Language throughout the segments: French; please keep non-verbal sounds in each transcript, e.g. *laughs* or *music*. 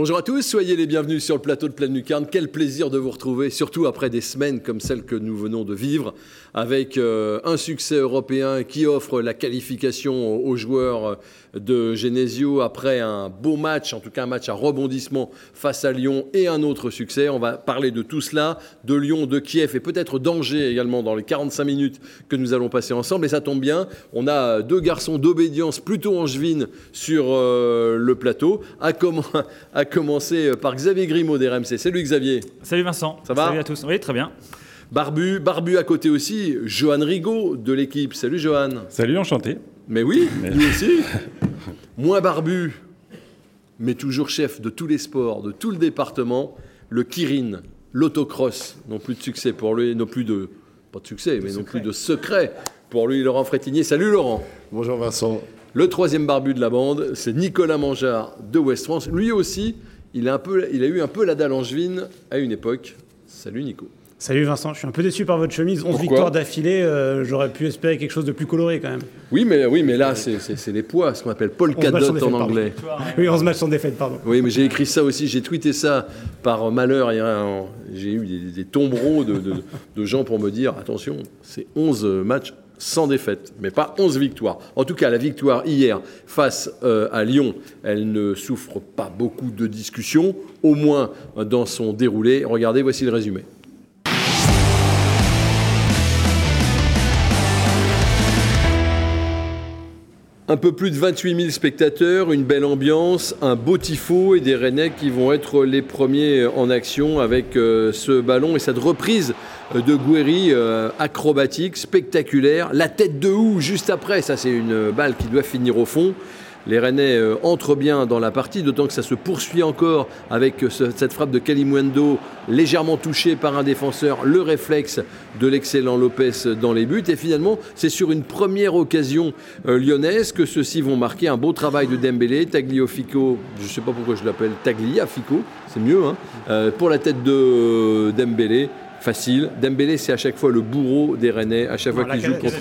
Bonjour à tous, soyez les bienvenus sur le plateau de Pleine Lucarne. Quel plaisir de vous retrouver, surtout après des semaines comme celles que nous venons de vivre, avec euh, un succès européen qui offre la qualification aux joueurs de Genesio après un beau match, en tout cas un match à rebondissement face à Lyon et un autre succès. On va parler de tout cela, de Lyon, de Kiev et peut-être d'Angers également dans les 45 minutes que nous allons passer ensemble. Et ça tombe bien, on a deux garçons d'obédience plutôt angevines sur euh, le plateau, à, à commencer par Xavier Grimaud d'RMC. Salut Xavier. Salut Vincent. Ça va Salut à tous. Oui, très bien. Barbu, Barbu à côté aussi, Johan Rigaud de l'équipe. Salut Johan. Salut, enchanté. Mais oui, lui aussi. *laughs* Moins barbu, mais toujours chef de tous les sports, de tout le département, le Kirin, l'autocross. Non plus de succès pour lui, non plus de. Pas de succès, mais non plus de secret pour lui, Laurent Frétinier. Salut Laurent. Bonjour Vincent. Le troisième barbu de la bande, c'est Nicolas Mangeard de West France. Lui aussi, il a, un peu, il a eu un peu la dalle angevine à une époque. Salut Nico. Salut Vincent, je suis un peu déçu par votre chemise. 11 victoires d'affilée, euh, j'aurais pu espérer quelque chose de plus coloré quand même. Oui, mais, oui, mais là, c'est les poids, ce qu'on appelle polka dot en anglais. Oui, 11 matchs sans défaite, pardon. Oui, mais j'ai écrit ça aussi, j'ai tweeté ça par malheur. J'ai eu des, tombereaux de, de, gens pour me dire attention, c'est 11 matchs sans défaite, mais pas 11 victoires. En tout cas, la victoire hier face euh, à Lyon, elle ne souffre pas beaucoup de discussions, au moins dans son déroulé. Regardez, voici le résumé. Un peu plus de 28 000 spectateurs, une belle ambiance, un beau tifo et des Rennais qui vont être les premiers en action avec euh, ce ballon et cette reprise de Guéry euh, acrobatique, spectaculaire. La tête de houe juste après, ça c'est une balle qui doit finir au fond. Les Rennais euh, entrent bien dans la partie, d'autant que ça se poursuit encore avec euh, cette frappe de Kalimundo, légèrement touchée par un défenseur, le réflexe de l'excellent Lopez dans les buts. Et finalement, c'est sur une première occasion euh, lyonnaise que ceux-ci vont marquer un beau travail de Dembélé, Tagliafico, je ne sais pas pourquoi je l'appelle Tagliafico, c'est mieux, hein, pour la tête de Dembélé facile. Dembélé, c'est à chaque fois le bourreau des Rennais, à chaque fois qu'il joue contre.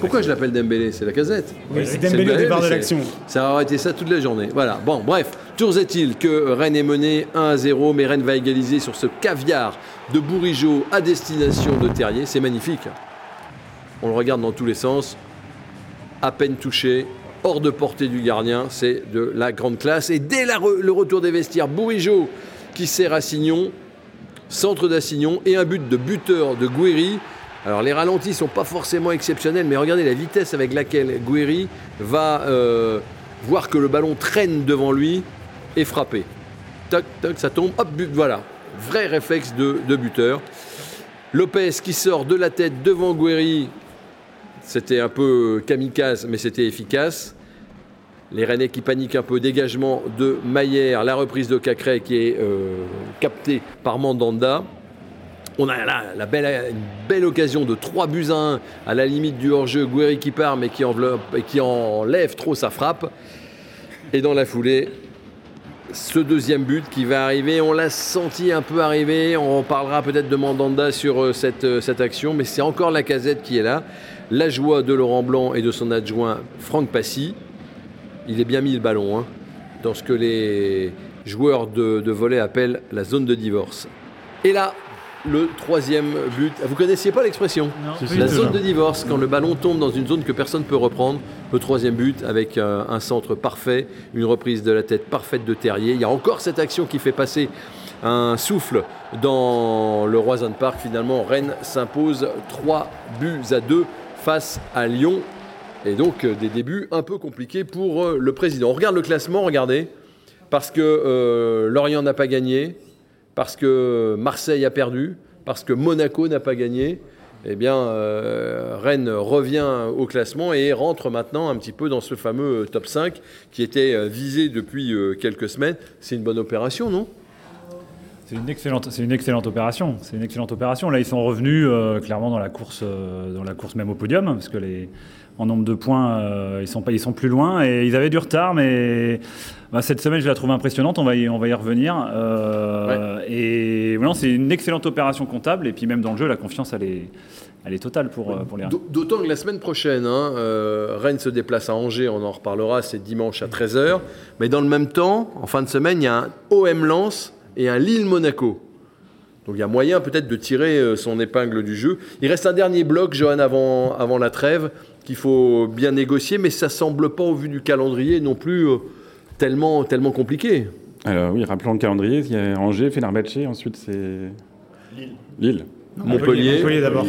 Pourquoi je l'appelle Dembélé? C'est la casette. Oui, c'est Dembélé au départ de l'action. Ça aurait été ça toute la journée. Voilà. Bon, bref. Toujours est-il que Rennes est mené 1 à 0, mais Rennes va égaliser sur ce caviar de Bourigeau à destination de Terrier. C'est magnifique. On le regarde dans tous les sens. À peine touché, hors de portée du gardien. C'est de la grande classe. Et dès le retour des vestiaires, Bourigeau qui sert à Signon centre d'Assignon et un but de buteur de Guéry. Alors les ralentis sont pas forcément exceptionnels, mais regardez la vitesse avec laquelle Guéry va euh, voir que le ballon traîne devant lui et frapper. Toc, toc, ça tombe, hop, but, voilà. Vrai réflexe de, de buteur. Lopez qui sort de la tête devant Guéry. C'était un peu kamikaze, mais c'était efficace. Les Rennais qui paniquent un peu. Dégagement de Maillère, la reprise de Cacré qui est euh, captée par Mandanda. On a là la belle, une belle occasion de 3 buts à 1 à la limite du hors-jeu. Gouiri qui part mais qui, enveloppe, qui enlève trop sa frappe. Et dans la foulée, ce deuxième but qui va arriver, on l'a senti un peu arriver. On parlera peut-être de Mandanda sur euh, cette, euh, cette action, mais c'est encore la casette qui est là. La joie de Laurent Blanc et de son adjoint Franck Passy il est bien mis le ballon, hein, dans ce que les joueurs de, de volet appellent la zone de divorce. Et là, le troisième but. Vous connaissiez pas l'expression La zone de divorce, quand le ballon tombe dans une zone que personne ne peut reprendre. Le troisième but avec euh, un centre parfait, une reprise de la tête parfaite de Terrier. Il y a encore cette action qui fait passer un souffle dans le Roison Park. Finalement, Rennes s'impose 3 buts à 2 face à Lyon. Et donc euh, des débuts un peu compliqués pour euh, le président. On regarde le classement, regardez, parce que euh, Lorient n'a pas gagné, parce que Marseille a perdu, parce que Monaco n'a pas gagné. Eh bien, Rennes revient au classement et rentre maintenant un petit peu dans ce fameux top 5 qui était visé depuis quelques semaines. C'est une bonne opération, non? C'est une excellente, c'est une excellente opération. C'est une excellente opération. Là, ils sont revenus clairement dans la course, dans la course même au podium, parce que les, en nombre de points, euh, ils, sont pas, ils sont plus loin et ils avaient du retard, mais bah, cette semaine, je la trouve impressionnante. On va y, on va y revenir. Euh, et voilà, c'est une excellente opération comptable. Et puis même dans le jeu, la confiance, elle est, elle est totale pour, euh, pour les D'autant que la semaine prochaine, hein, Rennes se déplace à Angers, on en reparlera, c'est dimanche à 13h. Mais dans le même temps, en fin de semaine, il y a un OM Lens et un Lille-Monaco. Donc il y a moyen peut-être de tirer son épingle du jeu. Il reste un dernier bloc, Johan, avant, avant la trêve qu'il faut bien négocier, mais ça semble pas, au vu du calendrier, non plus euh, tellement, tellement compliqué. Alors oui, rappelons le calendrier, il y a Angers, Fenerbahçe, ensuite c'est Lille. Lille. Montpellier. Montpellier d'abord.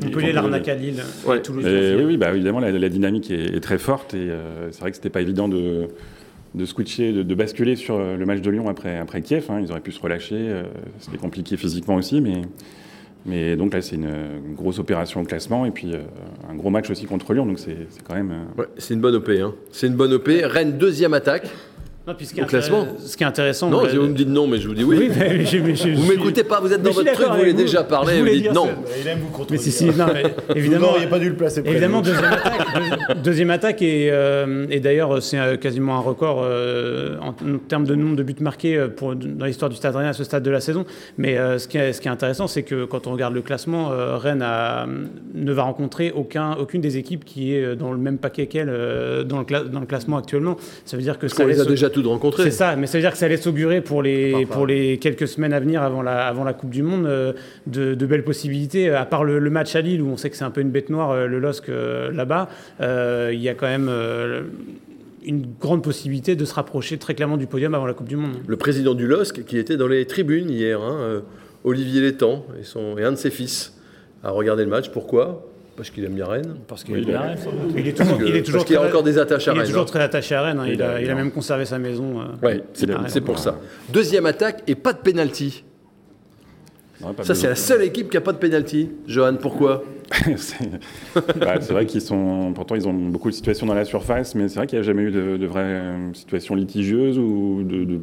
Montpellier, l'arnaque à Lille. oui, oui bah, évidemment, la, dynamique est, très forte et euh, c'est vrai que c'était pas évident de, de switcher, de, basculer sur le match de Lyon après, après Kiev. Hein. Ils auraient pu se relâcher. Euh, c'était compliqué physiquement aussi, mais mais donc là, c'est une, grosse opération au classement et puis euh, un gros match aussi contre Lyon. Donc c'est quand même. Euh, c'est une bonne OP. Hein. C'est une bonne OP. Rennes, deuxième attaque. Non, puis ce qui, au classement. ce qui est intéressant. Non, vous me dites non, mais je vous dis oui. oui vous m'écoutez pas, vous êtes dans votre truc, vous voulez déjà parler, vous dites non. Il aime vous Mais si, si, non, évidemment. il n'y a pas dû le placer. Évidemment, deuxième attaque, *laughs* deuxième attaque et, euh, et d'ailleurs, c'est euh, quasiment un record euh, en, termes de nombre de buts marqués pour, dans l'histoire du Stade Rennais à ce stade de la saison. Mais ce, qui est, ce qui est intéressant, c'est que quand on regarde le classement, Rennes a, ne va rencontrer aucun, aucune des équipes qui est dans le même paquet qu'elle dans, le dans le classement actuellement. Ça veut dire que ça on les a déjà toutes rencontrées. C'est ça mais ça veut dire que ça laisse augurer pour les, pour les quelques semaines à venir avant la, avant la Coupe du Monde euh, de, belles possibilités. À part le, match à Lille où on sait que c'est un peu une bête noire, euh, le LOSC euh, là-bas, il y a quand même une grande possibilité de se rapprocher très clairement du podium avant la Coupe du Monde. Le président du LOSC qui était dans les tribunes hier, hein, Olivier Létang et, son, et un de ses fils, a regardé le match. Pourquoi? Parce qu'il aime bien Rennes. Parce qu'il aime bien Rennes. Il est toujours, il est toujours parce qu'il a encore des attaches à Rennes. Il est toujours très attaché à Rennes. Hein. Il, a, il, a, même conservé sa maison. Euh, oui, c'est pour ça. Deuxième attaque et pas de pénalty. Ça, c'est la seule équipe qui n'a pas de pénalty. Johan, pourquoi *laughs* bah, C'est vrai qu'ils sont. Pourtant, ils ont beaucoup de situations dans la surface, mais c'est vrai qu'il n'y a jamais eu de, de vraies situations litigieuses ou de, de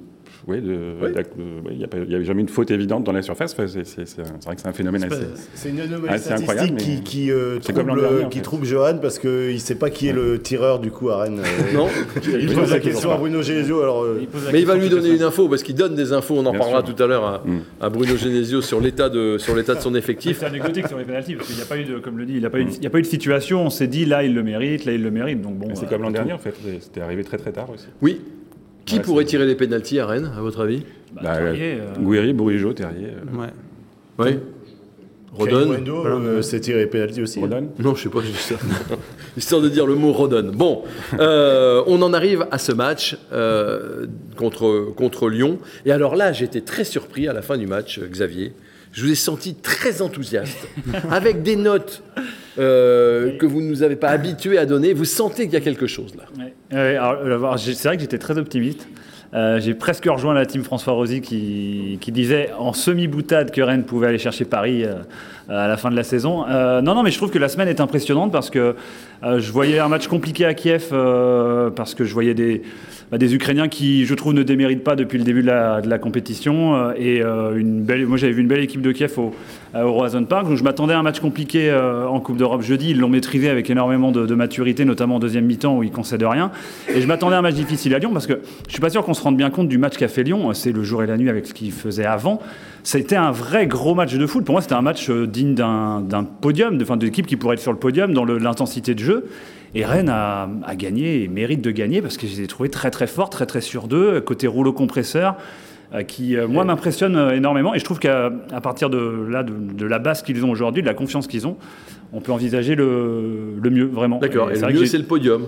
oui, il n'y a, jamais une faute évidente dans la surface. c'est vrai que c'est un phénomène assez, C'est une anomalie incroyable, qui, qui, euh, trouble, qui trouble Johan parce qu'il ne sait pas qui est le tireur du coup à Rennes. Euh, *laughs* non. il pose la question à Bruno Genesio. Alors, euh, mais il va lui donner une info parce qu'il donne des infos. On en parlera tout à l'heure à, mm. à, Bruno Genesio sur l'état de, sur l'état de son effectif. C'est anecdotique sur les pénalties parce qu'il n'y a pas eu de, comme le dit, il n'y a, pas eu, a pas eu de situation. On s'est dit là il le mérite, là il le mérite. Donc bon. C'est comme l'an dernier en fait. C'était arrivé très très tard aussi. Oui, qui pourrait tirer les pénalties à Rennes, à votre avis bah, bah Terrier, euh... Gouiri, Bourigeau, Terrier. Euh. Ouais. Oui. Rodon euh, c'est tiré les pénalties aussi. Rodon Non, je sais pas, juste ça. *laughs* Histoire de dire le mot Rodon. Bon, euh, on en arrive à ce match contre, contre Lyon. Et alors là, j'étais très surpris à la fin du match, Xavier. Je vous ai senti très enthousiaste, avec des notes euh, que vous ne nous avez pas habitués à donner. Vous sentez qu'il y a quelque chose là. Euh, c'est vrai que j'étais très optimiste. Euh, j'ai presque rejoint la team François Rosy qui, qui disait en semi-boutade que Rennes pouvait aller chercher Paris à la fin de la saison. non, non, mais je trouve que la semaine est impressionnante parce que je voyais un match compliqué à Kiev parce que je voyais des, bah, des Ukrainiens qui, je trouve, ne déméritent pas depuis le début de la, compétition. Euh, et euh, une belle, moi, j'avais vu une belle équipe de Kiev au, au Roazhon Park. Donc, je m'attendais à un match compliqué euh, en Coupe d'Europe jeudi. Ils l'ont maîtrisé avec énormément de, maturité, notamment en deuxième mi-temps où ils concèdent rien. Et je m'attendais à un match difficile à Lyon parce que je suis pas sûr qu'on se rende bien compte du match qu'a fait Lyon. C'est le jour et la nuit avec ce qu'il faisait avant. C'était un vrai gros match de foot. Pour moi, c'était un match digne d'un podium, de, fin, d'équipe qui pourrait être sur le podium dans l'intensité de jeu. Et Rennes a, gagné et mérite de gagner parce que je les ai trouvés très très forts, très très sur d'eux, côté rouleau compresseur euh, qui, euh, moi, m'impressionne euh, énormément. Et je trouve qu'à partir de, là, de, la base qu'ils ont aujourd'hui, de la confiance qu'ils ont, on peut envisager le, le mieux, vraiment. D'accord, et, le mieux, c'est le podium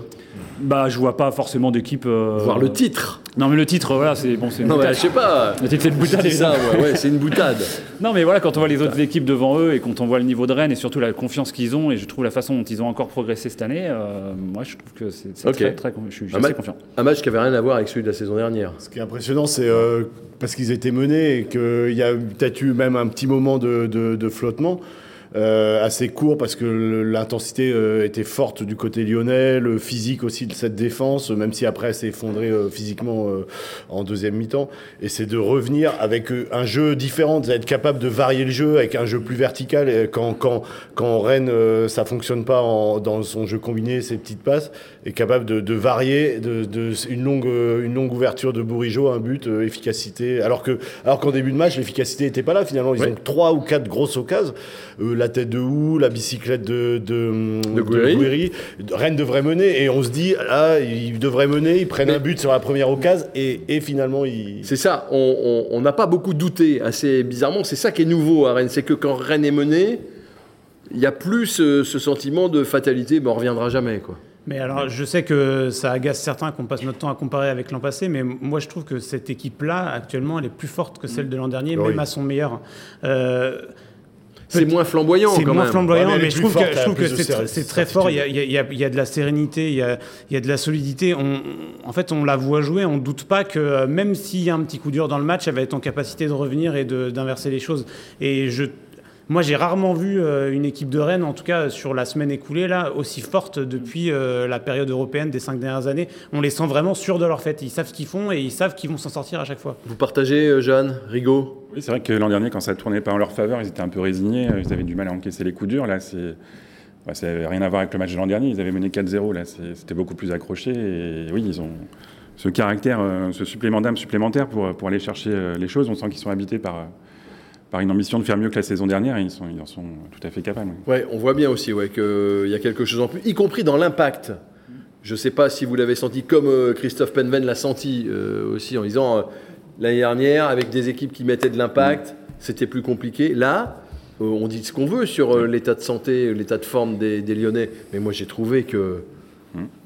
bah, je vois pas forcément d'équipe. Voir le titre. Non, mais le titre, voilà, c'est bon, c'est une non, mais je sais pas. Le titre, c'est une boutade. C'est ça, ouais, c'est une boutade. *laughs* non, mais voilà, quand on voit les autres équipes devant eux et quand on voit le niveau de Rennes et surtout la confiance qu'ils ont et je trouve la façon dont ils ont encore progressé cette année, moi, je trouve que c'est très, très, je suis, assez confiant. Un match qui avait rien à voir avec celui de la saison dernière. Ce qui est impressionnant, c'est parce qu'ils étaient menés et qu'il y a peut-être eu même un petit moment de, de flottement. Euh, assez court parce que l'intensité euh, était forte du côté lyonnais, le physique aussi de cette défense, même si après elle s'est effondrée euh, physiquement en deuxième mi-temps. Et c'est de revenir avec un jeu différent, d'être capable de varier le jeu avec un jeu plus vertical. Et quand, quand, quand Rennes, ça fonctionne pas en, dans son jeu combiné, ses petites passes, est capable de, de varier, de, de, une, longue, une longue ouverture de Bourigeau, un but, efficacité. Alors qu'en alors qu'en début de match, l'efficacité n'était pas là finalement. Ils ont trois ou quatre grosses occasions la tête de Hou, la bicyclette de, de, de, Rennes devrait mener et on se dit, là, ils devraient mener, ils prennent un but sur la première occasion et, et finalement ils. C'est ça, on n'a pas beaucoup douté, assez bizarrement. C'est ça qui est nouveau à Rennes, c'est que quand Rennes est mené, il n'y a plus ce, sentiment de fatalité, mais on reviendra jamais. quoi. Mais alors, je sais que ça agace certains qu'on passe notre temps à comparer avec l'an passé, mais moi je trouve que cette équipe-là, actuellement, elle est plus forte que celle de l'an dernier, même à son meilleur. Euh, c'est moins flamboyant C'est moins flamboyant, mais, je trouve que, c'est très fort. Il y, a, de la sérénité, il y a, de la solidité. en fait, on la voit jouer, on ne doute pas que euh, même s'il y a un petit coup dur dans le match, elle va être en capacité de revenir et d'inverser les choses. Et je moi, j'ai rarement vu euh, une équipe de Rennes, en tout cas sur la semaine écoulée, là, aussi forte depuis euh, la période européenne des cinq dernières années. On les sent vraiment sûrs de leur fait. Ils savent ce qu'ils font et ils savent qu'ils vont s'en sortir à chaque fois. Vous partagez, euh, Jeanne, Rigaud? Oui, c'est vrai que l'an dernier, quand ça tournait pas en leur faveur, ils étaient un peu résignés. Ils avaient du mal à encaisser les coups durs. Là, c'est. Bah, ça n'avait rien à voir avec le match de l'an dernier. Ils avaient mené 4-0. Là, c'était beaucoup plus accroché. Et oui, ils ont ce caractère, ce supplément d'âme supplémentaire pour, pour aller chercher les choses. On sent qu'ils sont habités par par une ambition de faire mieux que la saison dernière, ils, sont, ils en sont tout à fait capables. Ouais, on voit bien aussi ouais, qu'il y a quelque chose en plus, y compris dans l'impact. Je ne sais pas si vous l'avez senti comme euh, Christophe Penven l'a senti euh, aussi en disant euh, l'année dernière, avec des équipes qui mettaient de l'impact, c'était plus compliqué. Là, on dit ce qu'on veut sur l'état de santé, l'état de forme des, Lyonnais, mais moi j'ai trouvé que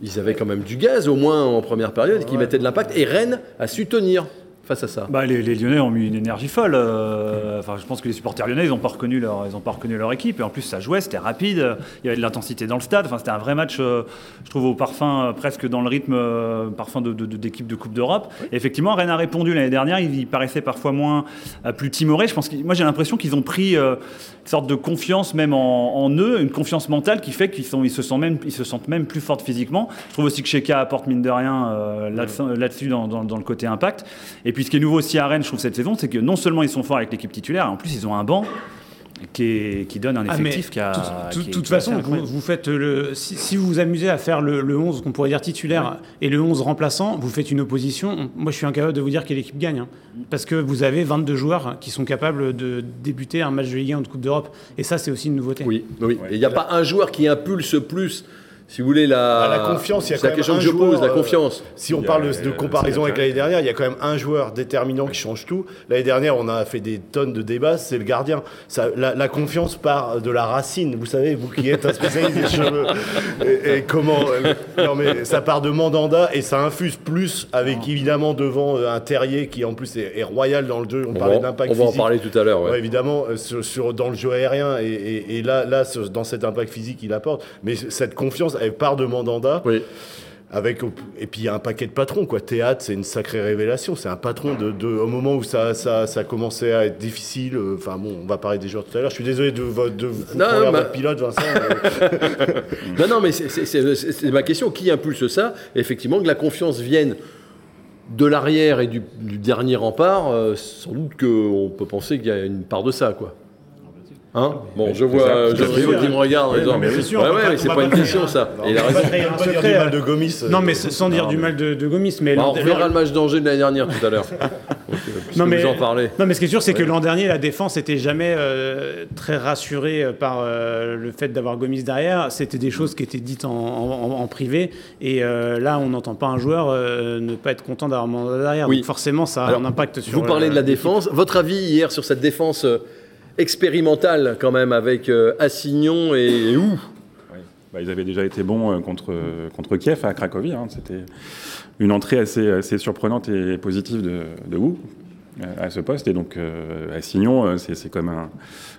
ils avaient quand même du gaz, au moins en première période, qui mettaient de l'impact, et Rennes a su tenir face à ça bah, les, Lyonnais ont mis une énergie folle. Euh, enfin, je pense que les supporters lyonnais, ils n'ont pas, reconnu leur, ils ont pas reconnu leur équipe. Et en plus, ça jouait, c'était rapide, il y avait de l'intensité dans le stade. Enfin, c'était un vrai match, euh, je trouve, au parfum, euh, presque dans le rythme, parfum d'équipe de, de, Coupe d'Europe. Effectivement, Rennes a répondu l'année dernière. Il, paraissait parfois moins, plus timoré. Je pense moi, j'ai l'impression qu'ils ont pris sorte de confiance même en, eux, une confiance mentale qui fait qu'ils ils se, sentent même, ils se sentent même plus forts physiquement. Je trouve aussi que Sheka apporte mine de rien là-dessus, dans, dans, dans, le côté impact. Et puis ce qui est nouveau aussi à Rennes, je trouve, cette saison, c'est que non seulement ils sont forts avec l'équipe titulaire, en plus ils ont un banc qui, qui, donne un ah, effectif qui a. De toute façon, vous, faites le. Si, vous vous amusez à faire le, 11 qu'on pourrait dire titulaire et le 11 remplaçant, vous faites une opposition. Moi, je suis incapable de vous dire quelle équipe gagne. Hein. parce que vous avez 22 joueurs qui sont capables de débuter un match de Ligue 1 ou de Coupe d'Europe. Et ça, c'est aussi une nouveauté. Oui, oui. Il n'y a pas un joueur qui impulse plus si vous voulez, la, bah, la confiance, il y a quand la question que je pose, la euh, confiance. si on parle de, comparaison avec l'année dernière, il y a quand même un joueur déterminant qui change tout. L'année dernière, on a fait des tonnes de débats, c'est le gardien. Ça, la, confiance part de la racine. Vous savez, vous qui êtes un spécialiste des *laughs* cheveux. Et, comment euh, Non, mais ça part de Mandanda et ça infuse plus avec évidemment devant euh, un terrier qui en plus est, royal dans le jeu. On, parlait d'impact physique. On va en parler tout à l'heure. Ouais. évidemment, sur, dans le jeu aérien et, et là, là, dans cet impact physique qu'il apporte. Mais cette confiance, elle part de Mandanda. Oui. Avec, et puis il y a un paquet de patrons quoi. Théâtre, c'est une sacrée révélation. C'est un patron de, de, au moment où ça, ça, ça commençait à être difficile. Euh, enfin bon, on va parler des joueurs tout à l'heure. Je suis désolé de, de vous non, votre bah- pilote, Vincent. *laughs* non, non, mais c'est ma question. Qui impulse ça? Effectivement, que la confiance vienne de l'arrière et du, dernier rempart. Euh, sans doute qu'on peut penser qu'il y a une part de ça, quoi. Hein bon, je vois, je vois qui me regarde en mais c'est sûr. Ouais, ouais, c'est pas une question ça. Il a raison. pas dire du mal de Gomis. Non, mais sans dire du mal de, Gomis. Mais on verra le match d'Angers de l'année dernière tout à l'heure. *laughs* non, mais, en parler. non, mais ce qui est sûr, c'est que l'an dernier, la défense était jamais euh, très rassurée euh, par euh, le fait d'avoir Gomis derrière. C'était des choses qui étaient dites en, privé. Et là, on n'entend pas un joueur ne pas être content d'avoir Mandanda derrière. Donc forcément, ça a un impact sur. Vous parlez de la défense. Votre avis hier sur cette défense expérimental quand même avec euh, Assignon et, où? Bah, ils avaient déjà été bons euh, contre, contre Kiev à Cracovie. Hein. C'était une entrée assez, assez surprenante et positive de, de euh, à ce poste. Et donc, Assignon, c'est comme un.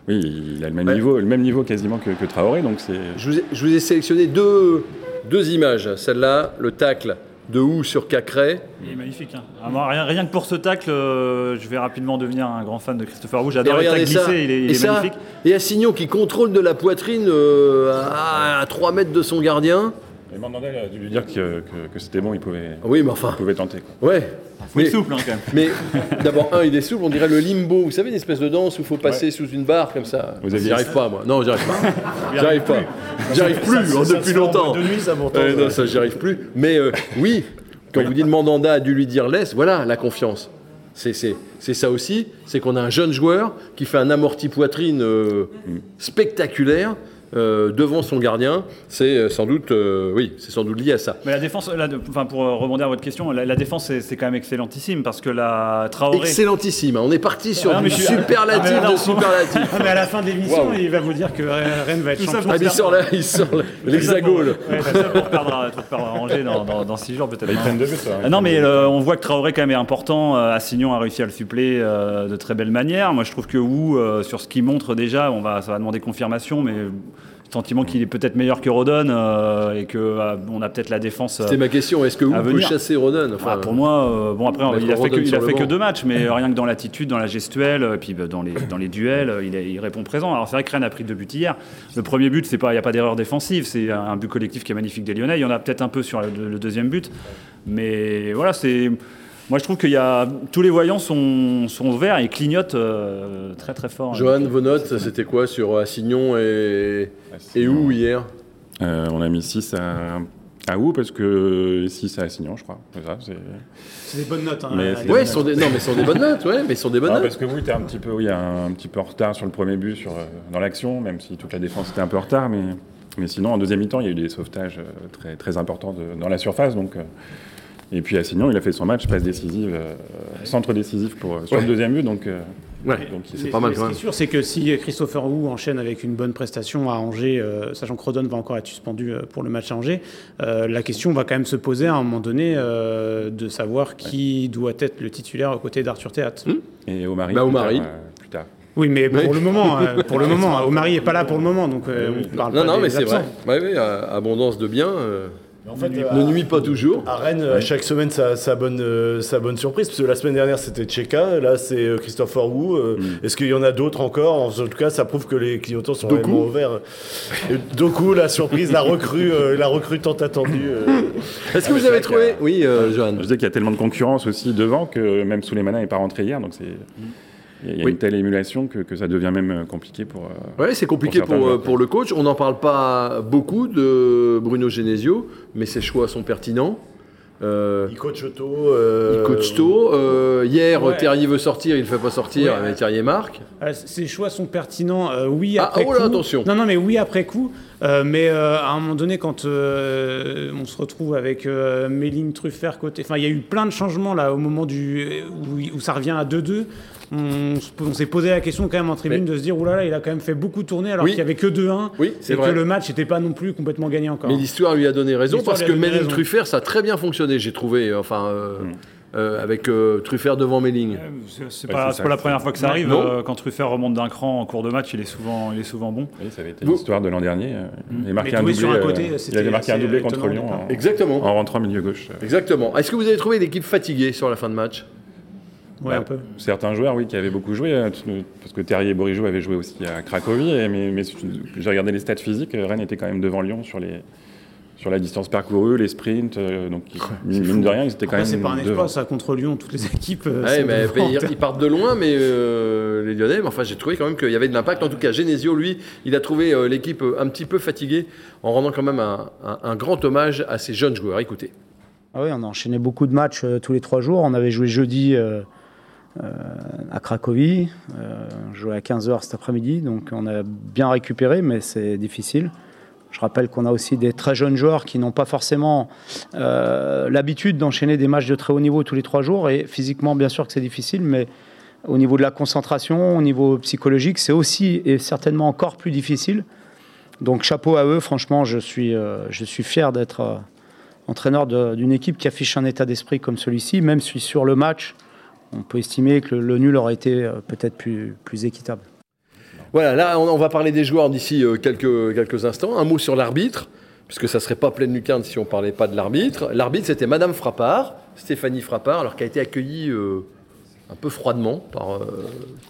Oui, il a le même, niveau, le même niveau quasiment que, Traoré. Donc je vous, ai, je, vous ai, sélectionné deux, deux images. Celle-là, le tacle de Hou sur Cacré. Il est magnifique. hein. Ah, rien, rien que pour ce tacle, euh, je vais rapidement devenir un grand fan de Christopher. Et J'adore le tacle regardez ça. glissé, il est, il et, est ça magnifique. et Assignon qui contrôle de la poitrine euh, à, à 3 mètres de son gardien. Et Mandanda a dû lui dire que, que- que c'était bon, il pouvait, Oui, mais enfin, il pouvait tenter. Quoi. ouais. Faut être Mais, souple hein, quand même. mais d'abord, un, il est souple, on dirait le limbo. Vous savez, une espèce de danse où il faut passer sous une barre comme ça. Vous J'y arrive ça pas, moi. Non, j'y arrive pas. *laughs* J'y arrive pas. J'y arrive plus Ça- hein, ça depuis en longtemps. de nuit, ça m'entend. Euh, non, ça, j'y arrive plus. Mais euh, oui, quand vous dites Mandanda a dû lui dire laisse, voilà la confiance. C'est, c'est, c'est ça aussi, c'est qu'on a un jeune joueur qui fait un amorti poitrine euh, spectaculaire euh, devant son gardien. C'est euh, sans doute, euh, oui, c'est sans doute lié à ça. Mais la défense, la- enfin, pour rebondir à votre question, la, la défense c'est quand même excellentissime parce que la Traoré. Excellentissime. hein. On est parti sur Ah, du suis- superlatif Ah, mais non, de superlatif. *laughs* Ah, mais à la fin de l'émission, il va vous dire que Rennes va être Tout champion. Ah, il sort là, il sort *laughs* l'hexagone. Ouais, tout ça pour perdre, à- pour perdre à Angers dans, dans, dans six jours peut-être. Bah, ils prennent deux buts. ça, hein. Ah non, mais euh, on voit que Traoré quand même est important. Assignon a réussi à le suppléer euh, de très belle manière. Moi, je trouve que Wu, euh, sur ce qu'il montre déjà, on va, ça va demander confirmation, mais sentiment qu'il est peut-être meilleur que Rodon euh, et que euh, on a peut-être la défense. euh, C'était ma question. Est-ce que vous à pouvez chasser Rodon enfin, ah, pour moi, euh, bon après, il a fait que, Rodon il a sur le fait que banc. deux matchs, mais rien que dans l'attitude, dans la gestuelle, euh, et puis bah, dans les dans les duels, euh, il, répond présent. Alors c'est vrai que Rennes a pris deux buts hier. Le premier but, c'est pas, il n'y a pas d'erreur défensive, c'est un, un but collectif qui est magnifique des Lyonnais. Il y en a peut-être un peu sur le, le deuxième but, mais voilà, c'est. Moi, je trouve qu'il y a tous les voyants sont, sont verts et clignotent euh, très très fort. Johan, vos notes, c'était quoi sur Assignon et, et où hier? Euh, on a mis 6 à, à Wu parce que 6 à Assignon, je crois. C'est ça, c'est- C'est des bonnes notes. hein, Mais c'est- bonnes Ouais, notes. sont des, non, mais ce sont des bonnes notes, ouais, mais ce sont des bonnes Ah, notes. parce que Wu était un petit peu, oui, un, un petit peu en retard sur le premier but sur, euh, dans l'action, même si toute la défense était un peu en retard. Mais, mais sinon, en deuxième mi-temps, il y a eu des sauvetages euh, très, très importants de- dans la surface. Donc, euh, et puis Assignon, il a fait son match, passe décisive, euh, centre décisif pour, euh, sur Ouais. le deuxième but. Donc, euh, Ouais. donc il- C'est pas mal Ce qui est sûr, c'est que si Christopher Wu enchaîne avec une bonne prestation à Angers, euh, sachant que Rodon va encore être suspendu euh, pour le match à Angers, euh, la question va quand même se poser à un moment donné euh, de savoir qui doit être le titulaire aux côtés d'Arthur Théâtre. et Omari, Bah, plus Omari. tard, euh, plus tard. Oui, mais pour Oui. le moment, *laughs* pour le moment, Omari est pas là pour le moment, donc euh, on parle Non, pas non, des mais c'est vrai. Euh, abondance de biens euh, En fait, ne euh, nuit pas toujours. À Rennes, à chaque semaine, sa, sa bonne, euh, sa bonne surprise. Parce que la semaine dernière, c'était Tcheka. Là, c'est euh, Christopher Wu. Euh, Est-ce qu'il y en a d'autres encore En tout cas, ça prouve que les clignotants sont Doku. réellement ouverts. Doku, la surprise, la recrue, euh, la recrue tant attendue. euh. Est-ce que vous avez trouvé Oui, euh, Johan. Je disais qu'il y a tellement de concurrence aussi devant que même Souleymana n'est pas rentré hier. Donc c'est. Il y a- il y a Oui. une telle émulation que, que ça devient même euh, compliqué pour. euh, Ouais, c'est compliqué Pour pour, certains euh, pour le coach. On n'en parle pas beaucoup de Bruno Genesio, mais ses choix sont pertinents. Euh, Il coach tôt. euh, il coach tôt. Euh, hier, Ouais. Terrier veut sortir, il ne fait pas sortir, Ouais. mais Terrier marque. Euh, Ces choix sont pertinents, euh, oui, Ah, après oh là, coup. attention. Non, non, mais oui, après coup. Euh, mais euh, à un moment donné, quand euh, on se retrouve avec euh, Méline, Truffert côté. Enfin, il y a eu plein de changements là au moment du, où, où ça revient à 2-2. On, se- on s'est posé la question quand même en tribune Mais- de se dire oulala, il a quand même fait beaucoup tourner alors Oui. qu'il y avait que 2-1. Oui, c'est et vrai. que le match n'était pas non plus complètement gagné encore. Mais l'histoire lui a donné raison parce que raison. Truffert, ça a très bien fonctionné, j'ai trouvé. Enfin, euh, euh, avec euh, Truffert devant Méling. C'est Ouais, pas, la première fois que ça arrive. Non. euh, quand Truffert remonte d'un cran en cours de match, il est souvent, il est souvent bon. Oui, ça avait été l'histoire de l'an dernier. euh, Il marqué un doublé. sur un euh, côté, il avait marqué un doublé contre Lyon en, Exactement. en rentrant milieu gauche. Exactement. Est-ce que vous avez trouvé l'équipe fatiguée sur la fin de match? Ouais, un peu. Certains joueurs, oui, qui avaient beaucoup joué, tu- parce que Terrier et Borijou avaient joué aussi à Cracovie, et- mais, mais j'ai regardé les stats physiques, euh, Rennes était quand même devant Lyon sur, les, sur la distance parcourue, les sprints, euh, donc mine, mine de rien, ils étaient quand Après, c'est même pas un exploit, ça, contre Lyon, toutes les *laughs* équipes. euh, Ouais, mais ils, ils partent de loin, mais euh, les Lyonnais, mais enfin, j'ai trouvé quand même qu'il y avait de l'impact. En tout cas, Genesio, lui, il a trouvé l'équipe un petit peu fatiguée en rendant quand même un, un- un grand hommage à ces jeunes joueurs. Écoutez. Ah oui, on a enchaîné beaucoup de matchs euh, tous les trois jours. On avait joué jeudi à Cracovie, euh, on jouait à 15h cet après-midi, donc on a bien récupéré, mais c'est difficile. Je rappelle qu'on a aussi des très jeunes joueurs qui n'ont pas forcément euh, l'habitude d'enchaîner des matchs de très haut niveau tous les trois jours, et physiquement, bien sûr que c'est difficile, mais au niveau de la concentration, au niveau psychologique, c'est aussi et certainement encore plus difficile. Donc chapeau à eux, franchement, je suis, euh, je suis fier d'être... euh, entraîneur d'une équipe qui affiche un état d'esprit comme celui-ci, même si sur le match, on peut estimer que nul aurait été euh, peut-être plus, équitable. Voilà, là, on, va parler des joueurs d'ici euh, quelques, instants. Un mot sur l'arbitre. puisque ça serait pas pleine lucarne si on parlait pas de l'arbitre. L'arbitre, c'était Madame Frappard, Stéphanie Frappard, alors qui a été accueillie euh, un peu froidement par, euh,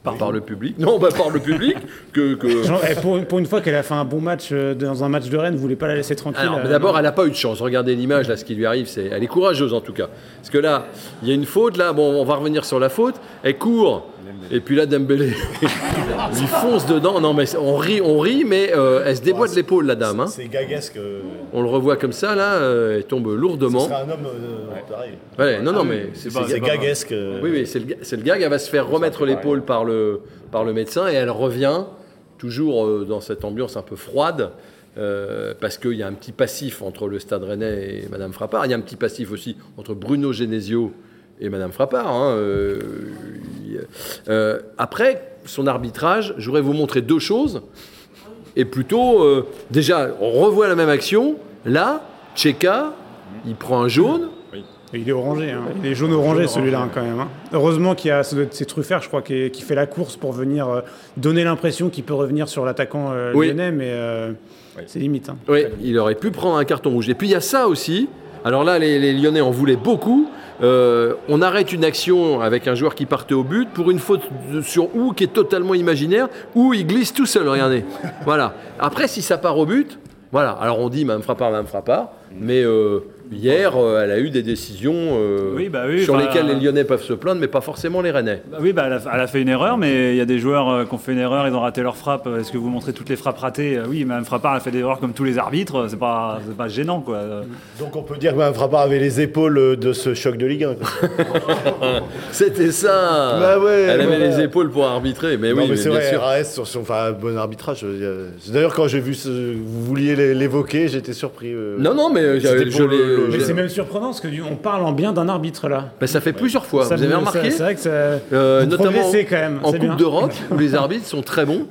par, par le public. Non, bah, par le public. *laughs* que, que- Genre, eh, pour, pour une fois qu'elle a fait un bon match euh, dans un match de Rennes, vous voulez pas la laisser tranquille Alors, euh, d'abord, elle n'a pas eu de chance. Regardez l'image, là, ce qui lui arrive, c'est, elle est courageuse en tout cas. Parce que là, il y a une faute, là, bon, on va revenir sur la faute. Elle court, et puis là, Dembélé *laughs* lui fonce dedans. Non, mais c'est- on rit, on rit, mais euh, elle se déboîte l'épaule, la dame. hein. C'est gaguesque. euh, On le revoit comme ça, là, euh, elle tombe lourdement. serait un homme euh, pareil. Ouais, non, non, mais c'est, c'est- C'est gaguesque. Oui, oui, c'est le, c'est le gag. Elle va se faire remettre l'épaule par le, par le médecin et elle revient, toujours euh, dans cette ambiance un peu froide, euh, parce qu'il y a un petit passif entre le Stade Rennais et Madame Frappard. Il y a un petit passif aussi entre Bruno Genesio et Madame Frappard. hein, euh, euh, après, son arbitrage, je voudrais vous montrer deux choses. Et plutôt, déjà, on revoit la même action. Là, Tcheka, il prend un jaune. Il est orangé, hein. il est jaune-orangé celui-là hein, quand même. hein. Heureusement qu'il y a, c'est Truffert, je crois, qui, qui fait la course pour venir euh, donner l'impression qu'il peut revenir sur l'attaquant euh, Oui. lyonnais, mais euh, c'est limite. hein. Oui, il aurait pu prendre un carton rouge. Et puis il y a ça aussi. Alors là, les, les Lyonnais en voulaient beaucoup. Euh, on arrête une action avec un joueur qui partait au but pour une faute sur ou qui est totalement imaginaire, ou il glisse tout seul, regardez. Voilà. Après, si ça part au but, voilà. Alors on dit même frappard, même frappard. Mais euh, hier, euh, elle a eu des décisions euh, Oui, bah oui, sur lesquelles les Lyonnais peuvent se plaindre, mais pas forcément les Rennais. Bah oui, bah, elle, a, elle a fait une erreur, mais il y a des joueurs euh, qui ont fait une erreur, ils ont raté leur frappe. Est-ce que vous montrez toutes les frappes ratées? Euh, Oui, Mme Frappard a fait des erreurs comme tous les arbitres, c'est pas, c'est pas gênant. Quoi. Euh, Donc on peut dire que Mme Frappard avait les épaules euh, de ce choc de Ligue 1. quoi. *laughs* C'était ça Bah ouais, Elle avait les épaules pour arbitrer, mais non, oui, mais mais c'est vrai, sûr. RAS sur son enfin, bon arbitrage. euh, D'ailleurs, quand j'ai vu ce, vous vouliez l'é- l'évoquer, j'étais surpris. euh. Non, non, mais je le- l'ai- le- Mais c'est même surprenant parce qu'on parle en bien d'un arbitre là. Ben, ça fait plusieurs fois, Ça vous avez remarqué C'est vrai que ça. Euh, notamment quand même. en Coupe d'Europe, où les arbitres sont très bons,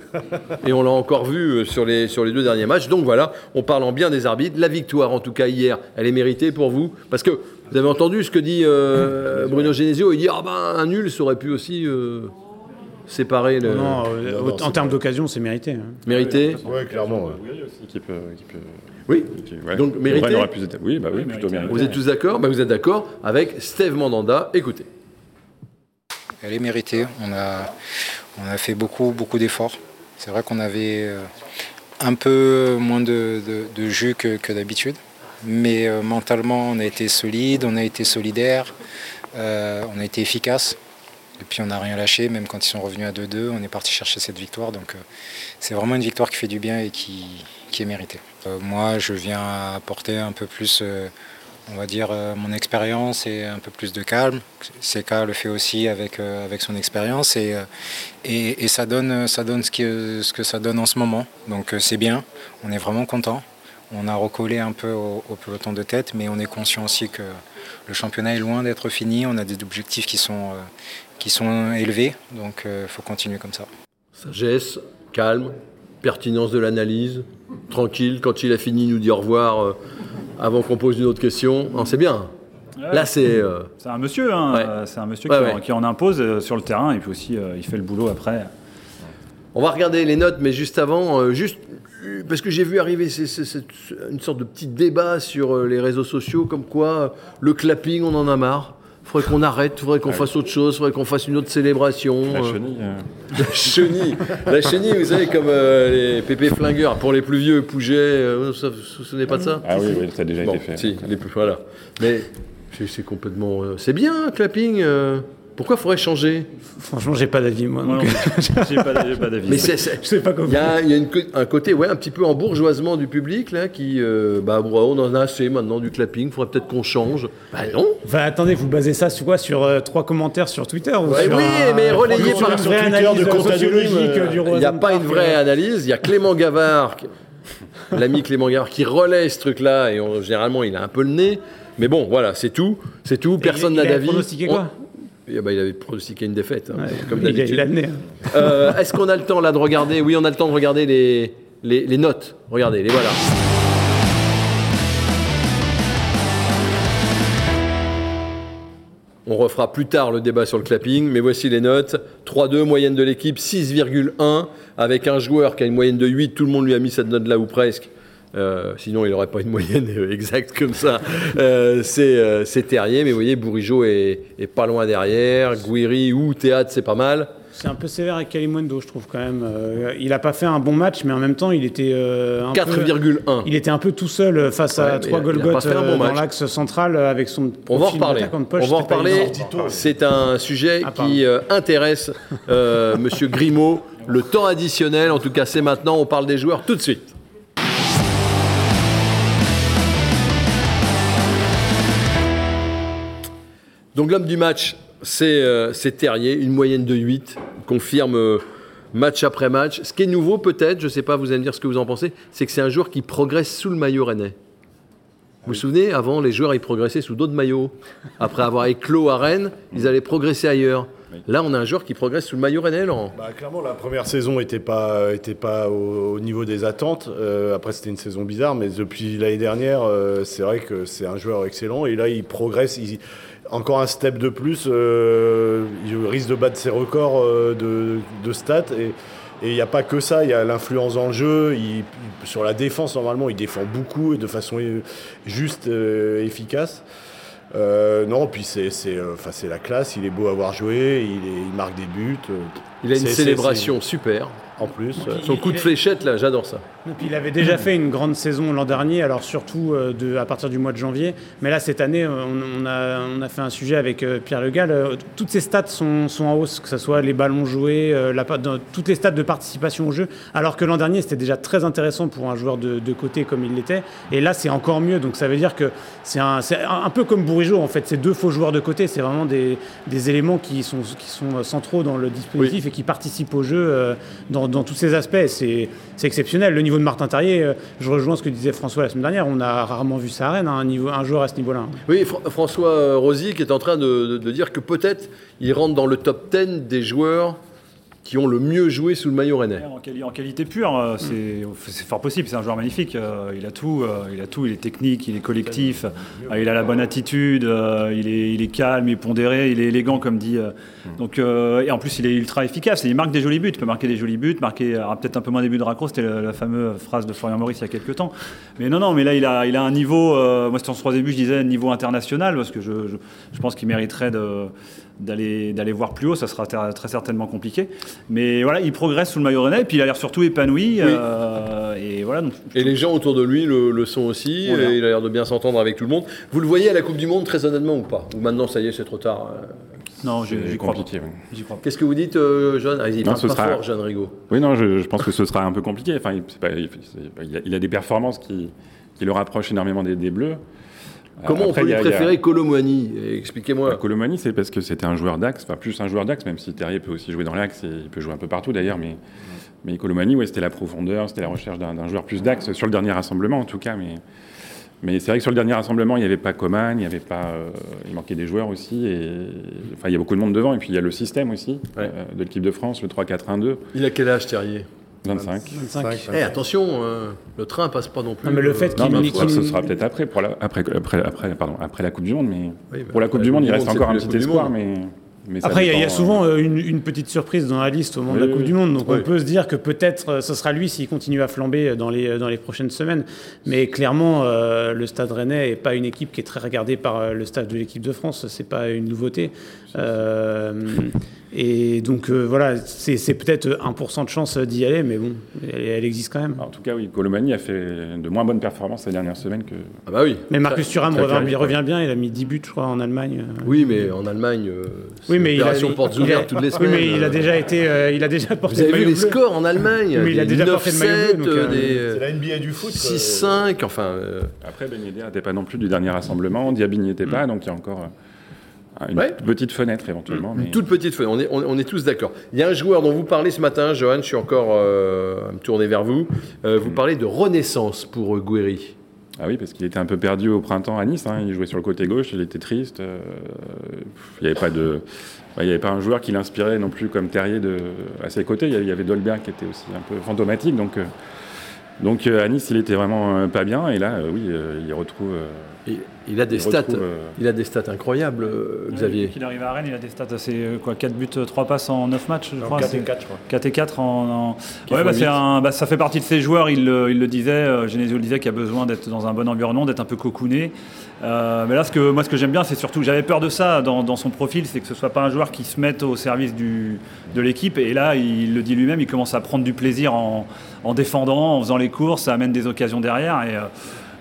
et on l'a encore vu euh, sur les, sur les deux derniers matchs. Donc voilà, on parle en bien des arbitres. La victoire, en tout cas hier, elle est méritée pour vous, parce que vous avez entendu ce que dit euh, Bruno Genesio, il dit ah ben un nul, ça aurait pu aussi euh, séparer le Non, euh, non, au- non, en termes d'occasion, c'est mérité. hein. mérité. Clairement. Oui, qui peut, qui peut- Oui. ouais. Donc, mérité Oui, bah oui, plutôt mérité. Vous êtes tous d'accord? Ben, Vous êtes d'accord avec Steve Mandanda. Écoutez. Elle est méritée. On a, on a fait beaucoup, beaucoup d'efforts. C'est vrai qu'on avait euh, un peu moins de, de- de jus que, que d'habitude. Mais euh, mentalement, on a été solide, on a été solidaire, euh, on a été efficace. Et puis on n'a rien lâché, même quand ils sont revenus à 2-2, on est parti chercher cette victoire. Donc euh, c'est vraiment une victoire qui fait du bien et qui, qui est méritée. Euh, moi, je viens apporter un peu plus euh, on va dire, euh, mon expérience et un peu plus de calme. Seka le fait aussi avec, avec son expérience et, et, ça donne, ça donne ce, que, ce que ça donne en ce moment. Donc c'est bien, on est vraiment content. On a recollé un peu au, peloton de tête, mais on est conscient aussi que le championnat est loin d'être fini. On a des objectifs qui sont, qui sont élevés, donc il faut continuer comme ça. Sagesse, calme, pertinence de l'analyse, tranquille. Quand il a fini, il nous dit au revoir euh, avant qu'on pose une autre question. Non, C'est bien. Là, c'est. euh, C'est un monsieur, hein, Ouais. c'est un monsieur Ouais, qui. En, qui en impose euh, sur le terrain et puis aussi il fait le boulot après. On va regarder les notes, mais juste avant, juste parce que j'ai vu arriver une sorte de petit débat sur les réseaux sociaux, comme quoi le clapping, on en a marre. Faudrait qu'on arrête, faudrait qu'on fasse autre chose, faudrait qu'on fasse une autre célébration. La euh. chenille. euh, *laughs* La chenille. La chenille, vous savez, comme euh, les pépés flingueurs. Pour les plus vieux, Pouget, euh, vous vous souvenez pas de ça? Ah oui, oui, ça a déjà Bon, été fait. si, les plus, voilà. Mais c'est- complètement... euh, c'est bien, un clapping. Pourquoi faudrait changer? Franchement, j'ai pas d'avis moi. Moi. *laughs* J'ai pas, d'avis. Mais c'est... c'est- je sais pas comment. Il y a, il y a une co- un côté ouais, un petit peu embourgeoisement du public là qui euh, bah bon, on en a assez maintenant du clapping, faudrait peut-être qu'on change. Bah non. Enfin, attendez, vous basez ça sur quoi Sur euh, trois commentaires sur Twitter ou Ouais, sur oui, un- mais relayé par- une sur vraie analyse de sociologique euh, du Il n'y a pas une vraie euh, analyse. Il y a Clément Gavard, qui- l'ami Clément Gavard, qui relaie ce truc-là et on- généralement il a un peu le nez. Mais bon, voilà, c'est tout, c'est tout. Personne il n'a d'avis. pronostiqué On- quoi? Eh ben, il avait pronostiqué une défaite, hein, Ouais, comme d'habitude. hein. Euh, Est-ce qu'on a le temps là de regarder? Oui, on a le temps de regarder les, les, les notes. Regardez, les voilà. On refera plus tard le débat sur le clapping, mais voici les notes. 3-2, moyenne de l'équipe 6,1, avec un joueur qui a une moyenne de 8, tout le monde lui a mis cette note là ou presque. Euh, sinon, il n'aurait pas une moyenne euh, exacte comme ça. Euh, c'est euh, c'est Terrier, mais vous voyez, Bourigeau est, est pas loin derrière. Guiri ou Théâtre, c'est pas mal. C'est un peu sévère avec Kalimundo, je trouve quand même. Euh, il n'a pas fait un bon match, mais en même temps, il était euh, un peu, 4,1. il était un peu tout seul face Ouais, à trois Golgoth bon dans l'axe central avec son On va en reparler. poche, On va en reparler. C'est un sujet Ah, qui euh, intéresse euh, Monsieur Grimaud. Le temps additionnel, en tout cas, c'est maintenant. On parle des joueurs tout de suite. Donc l'homme du match, c'est euh, Terrier, une moyenne de 8, Il confirme euh, match après match. Ce qui est nouveau peut-être, je ne sais pas, vous allez me dire ce que vous en pensez, c'est que c'est un joueur qui progresse sous le maillot rennais. Vous vous souvenez, avant, les joueurs, ils progressaient sous d'autres maillots. Après avoir éclos à Rennes, ils allaient progresser ailleurs. Là, on a un joueur qui progresse sous le maillot rennais, Laurent. Bah, clairement, la première saison n'était pas, était pas au, au niveau des attentes. Euh, après, c'était une saison bizarre, mais depuis l'année dernière, euh, c'est vrai que c'est un joueur excellent. Et là, il progresse. il- encore un step de plus. euh, il risque de battre ses records euh, de, de stats. Et il n'y a pas que ça, il y a l'influence dans le jeu. Il- sur la défense, normalement, il défend beaucoup et de façon euh, juste, euh, efficace. Non, puis c'est la classe, il est beau à voir jouer, il, est- il marque des buts. Il a une célébration super. En plus, euh, Son coup de fléchette, là, j'adore ça. Et puis il avait déjà fait une grande saison l'an dernier, alors surtout euh, de, à partir du mois de janvier. Mais là, cette année, on, on a, on a fait un sujet avec euh, Pierre Le Gall. Toutes ses stats sont, sont en hausse, que ce soit les ballons joués, euh, la, dans- toutes les stats de participation au jeu. Alors que l'an dernier, c'était déjà très intéressant pour un joueur de, de côté comme il l'était. Et là, c'est encore mieux. Donc ça veut dire que c'est un, c'est un un peu comme Bourigeau, en fait. C'est deux faux joueurs de côté. C'est vraiment des, des éléments qui sont, qui sont centraux dans le dispositif et qui participent au jeu euh, dans, tous ces aspects. C'est exceptionnel. Le niveau de Martin Terrier, euh, je rejoins ce que disait François la semaine dernière. On a rarement vu ça à hein, un, niveau, joueur à ce niveau-là. Oui, Fr- François Rosy qui est en train de dire que peut-être il rentre dans le top 10 des joueurs qui ont le mieux joué sous le maillot rennais. En, quali- en qualité pure, euh, c'est fort possible. C'est un joueur magnifique. euh, il a tout. euh, il a tout. Il est technique, il est collectif. il a la bonne attitude. il, est, calme, il est pondéré, il est élégant, comme dit. donc, et en plus, il est ultra efficace. Il marque des jolis buts. Il peut marquer des jolis buts. Marquer peut-être un peu moins des buts de raccro. C'était la, fameuse phrase de Florian Maurice il y a quelques temps. Mais non, non. Mais là, il a, il a un niveau. moi, c'était en troisième but, je disais niveau international parce que je, je pense qu'il mériterait de d'aller d'aller voir plus haut, ça sera très certainement compliqué. Mais voilà, il progresse sous le maillot rennais, puis il a l'air surtout épanoui. euh, et voilà, donc, Et les gens autour de lui le, le sont aussi. Voilà. et il a l'air de bien s'entendre avec tout le monde. Vous le voyez à la Coupe du Monde très honnêtement ou pas? Ou maintenant, ça y est, c'est trop tard euh? Non, j'y crois pas. pas. Qu'est-ce que vous dites, euh, Jeanne? Allez-y, Non, ce pas sera- fort, Jeanne Rigaud. Oui, non, je, je pense que ce sera un peu compliqué. Enfin, il, c'est pas- il- c'est- il a, il a des performances qui, qui le rapprochent énormément des, des Bleus. Comment Après, on peut lui a- préférer Colomwani Expliquez-moi. La Colomani, c'est parce que c'était un joueur d'axe, enfin plus un joueur d'axe, même si Terrier peut aussi jouer dans l'axe et il peut jouer un peu partout d'ailleurs, mais, mais Colomani, ouais, c'était la profondeur, c'était la recherche d'un d'un joueur plus d'axe, sur le dernier rassemblement en tout cas, mais, mais c'est vrai que sur le dernier rassemblement, il n'y avait pas Coman, il y avait pas, euh, il manquait des joueurs aussi, et enfin il y a beaucoup de monde devant, et puis il y a le système aussi Ouais. euh, de l'équipe de France, le 3-4-1-2, Il a quel âge, Terrier? 25. 25. Eh, attention, euh, le train passe pas non plus. Non, mais le euh, fait Non, qu'il mais qu'il- ce sera peut-être après, pour la, après, après, après, pardon, après la Coupe du Monde, mais Oui, bah, pour la Coupe du Monde, il reste Monde, c'est encore un plus la petit Coupe du espoir, Monde. mais, mais Après, il y a- y, souvent euh, euh, une, une petite surprise dans la liste au moment de Oui, la Coupe oui. du Monde. Donc Oui. on peut se dire que peut-être euh, ce sera lui s'il continue à flamber dans les, dans les prochaines semaines. Mais clairement, euh, le Stade Rennais n'est pas une équipe qui est très regardée par le staff de l'équipe de France. C'est pas une nouveauté. Euh, et donc euh, voilà, c'est peut-être 1% de chance d'y aller, mais bon, elle, elle existe quand même. En tout cas, oui, Colomani a fait de moins bonnes performances ces dernières semaines que. Ah bah oui. Mais Marcus Thuram revient, revient bien. Il a mis 10 buts, je crois, en Allemagne. Oui, mais en Allemagne, euh, c'est Oui, mais il a, il- portes il a- ouvertes toutes les oui, semaines. mais il a déjà été, euh, il a déjà porté Vous avez le vu les bleu. scores en Allemagne Mais il a des déjà porté le maillot 9-7, bleu, donc, euh, des c'est la NBA du foot. quoi. 6-5, enfin... euh, Après, Ben Yedder n'était pas non plus du dernier rassemblement, Diaby n'y était pas, donc il y a encore euh, une Ouais. petite fenêtre éventuellement. Une mais- toute petite feuille, on est, on, on est tous d'accord. Il y a un joueur dont vous parlez ce matin, Johan, je suis encore euh, à me tourner vers vous. Euh, vous parlez de renaissance pour euh, Guéry. Ah oui, parce qu'il était un peu perdu au printemps à Nice. hein. Il jouait sur le côté gauche, il était triste. euh, il n'y avait pas de, il y avait pas un joueur qui l'inspirait non plus comme Terrier de, à ses côtés. Il y avait- y Dolberg qui était aussi un peu fantomatique. Donc, euh, Donc euh, à Nice, il était vraiment pas bien, et là, oui, il retrouve. Euh, Il, il a des il stats, retrouve, euh, il a des stats incroyables, euh, Xavier. Qu'il arrive à Rennes, il a des stats assez. euh, quoi 4 buts, 3 passes en 9 matchs, je crois. 4 c'est- et 4, je crois. 4 et 4 en. Ouais, bah, un- bah, ça fait partie de ces joueurs, il, le- il le disait, euh, Genesio le disait, qu'il a besoin d'être dans un bon environnement, d'être un peu cocooné. Euh, mais là, ce que, moi, ce que j'aime bien, c'est surtout, j'avais peur de ça dans, dans son profil, c'est que ce soit pas un joueur qui se mette au service du, de l'équipe. Et là, il le dit lui-même, il commence à prendre du plaisir en, en défendant, en faisant les courses, ça amène des occasions derrière. Et, euh,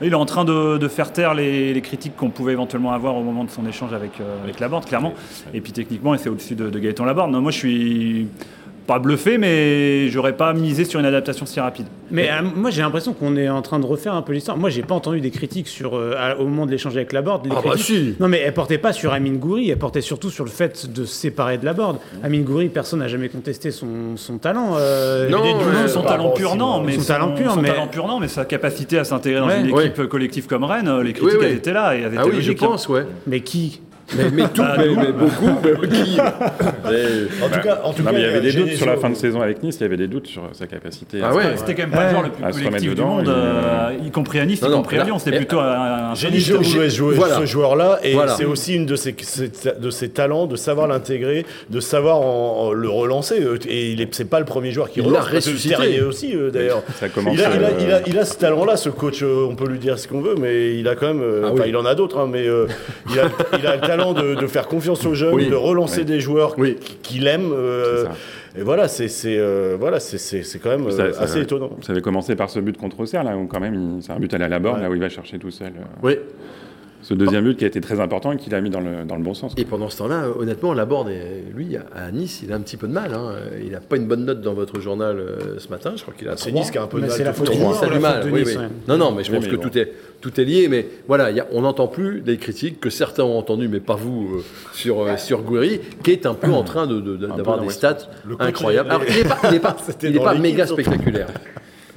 il est en train de, de faire taire les, les critiques qu'on pouvait éventuellement avoir au moment de son échange avec, euh, avec Laborde, clairement. Et puis techniquement, il c'est au-dessus de, de Gaëtan Laborde. Non, moi, je suis pas bluffé, mais j'aurais pas misé sur une adaptation si rapide. Mais euh, moi j'ai l'impression qu'on est en train de refaire un peu l'histoire. Moi j'ai pas entendu des critiques sur euh, au moment de l'échange avec Laborde. Les Ah bah si. Non mais elles portaient pas sur Amine Gouiri, elles portaient surtout sur le fait de se séparer de Laborde. Amine Gouiri, personne n'a jamais contesté son, son talent. euh, Non, son talent pur, non, mais Son talent pur, son mais- talent pur, non, mais sa capacité à s'intégrer dans Ouais. une Ouais. équipe collective comme Rennes, les critiques Oui, oui. elles étaient là et elles étaient Ah oui, je logiques. hein. pense, ouais. Mais qui? Mais, mais tout, Ah, mais, beaucoup, mais *laughs* qui Mais- En tout cas, en tout non, cas, mais il y avait des doutes sur la fin de saison avec Nice, il y avait des doutes sur sa capacité. Ah à- ouais. C'était quand même pas le joueur le plus collectif du monde, il- euh, y compris à Nice, Non, y non, compris à Lyon. C'était et- plutôt un, voilà. ce joueur-là et Voilà. c'est aussi une de ses, de ses talents de savoir l'intégrer, de savoir en- en le relancer. euh, Et il est, c'est pas le premier joueur qui Il relance. Terrier aussi euh, d'ailleurs. Il a, il, a, euh, il, a, il a ce talent-là, ce coach. euh, on peut lui dire ce qu'on veut, mais il a quand même. euh, Ah oui. il en a d'autres, hein, mais euh, il, a, il a le talent de, de faire confiance aux jeunes, Oui. de relancer Oui. des joueurs Oui. qui- qu'il aime. euh, C'est ça. et voilà, c'est euh, voilà, c'est c'est c'est quand même Ça- euh, ça- assez étonnant. Ça avait commencé par ce but contre Auxerre, là, où quand même, c'est un but à la Laborde, Ouais. là où il va chercher tout seul. euh, Oui. Ce deuxième but qui a été très important et qu'il a mis dans le, dans le bon sens. Et pendant ce temps-là, honnêtement, Laborde, lui, à Nice, il a un petit peu de mal. hein. Il n'a pas une bonne note dans votre journal euh, ce matin. Je crois qu'il a C'est. Nice qui a un peu de mal. c'est la faute de. Nice. Ça a la du mal, faute de oui, Nice, oui. Non, non, mais je Oui, pense mais que bon. tout, est, tout est lié. Mais voilà, il y a- on n'entend plus des critiques que certains ont entendues, mais pas vous, euh, sur, euh, sur Guiri, qui est un peu en train de- de- d'avoir dans des stats incroyables. Alors, il n'est pas, il est pas, il est *laughs* méga spectaculaire.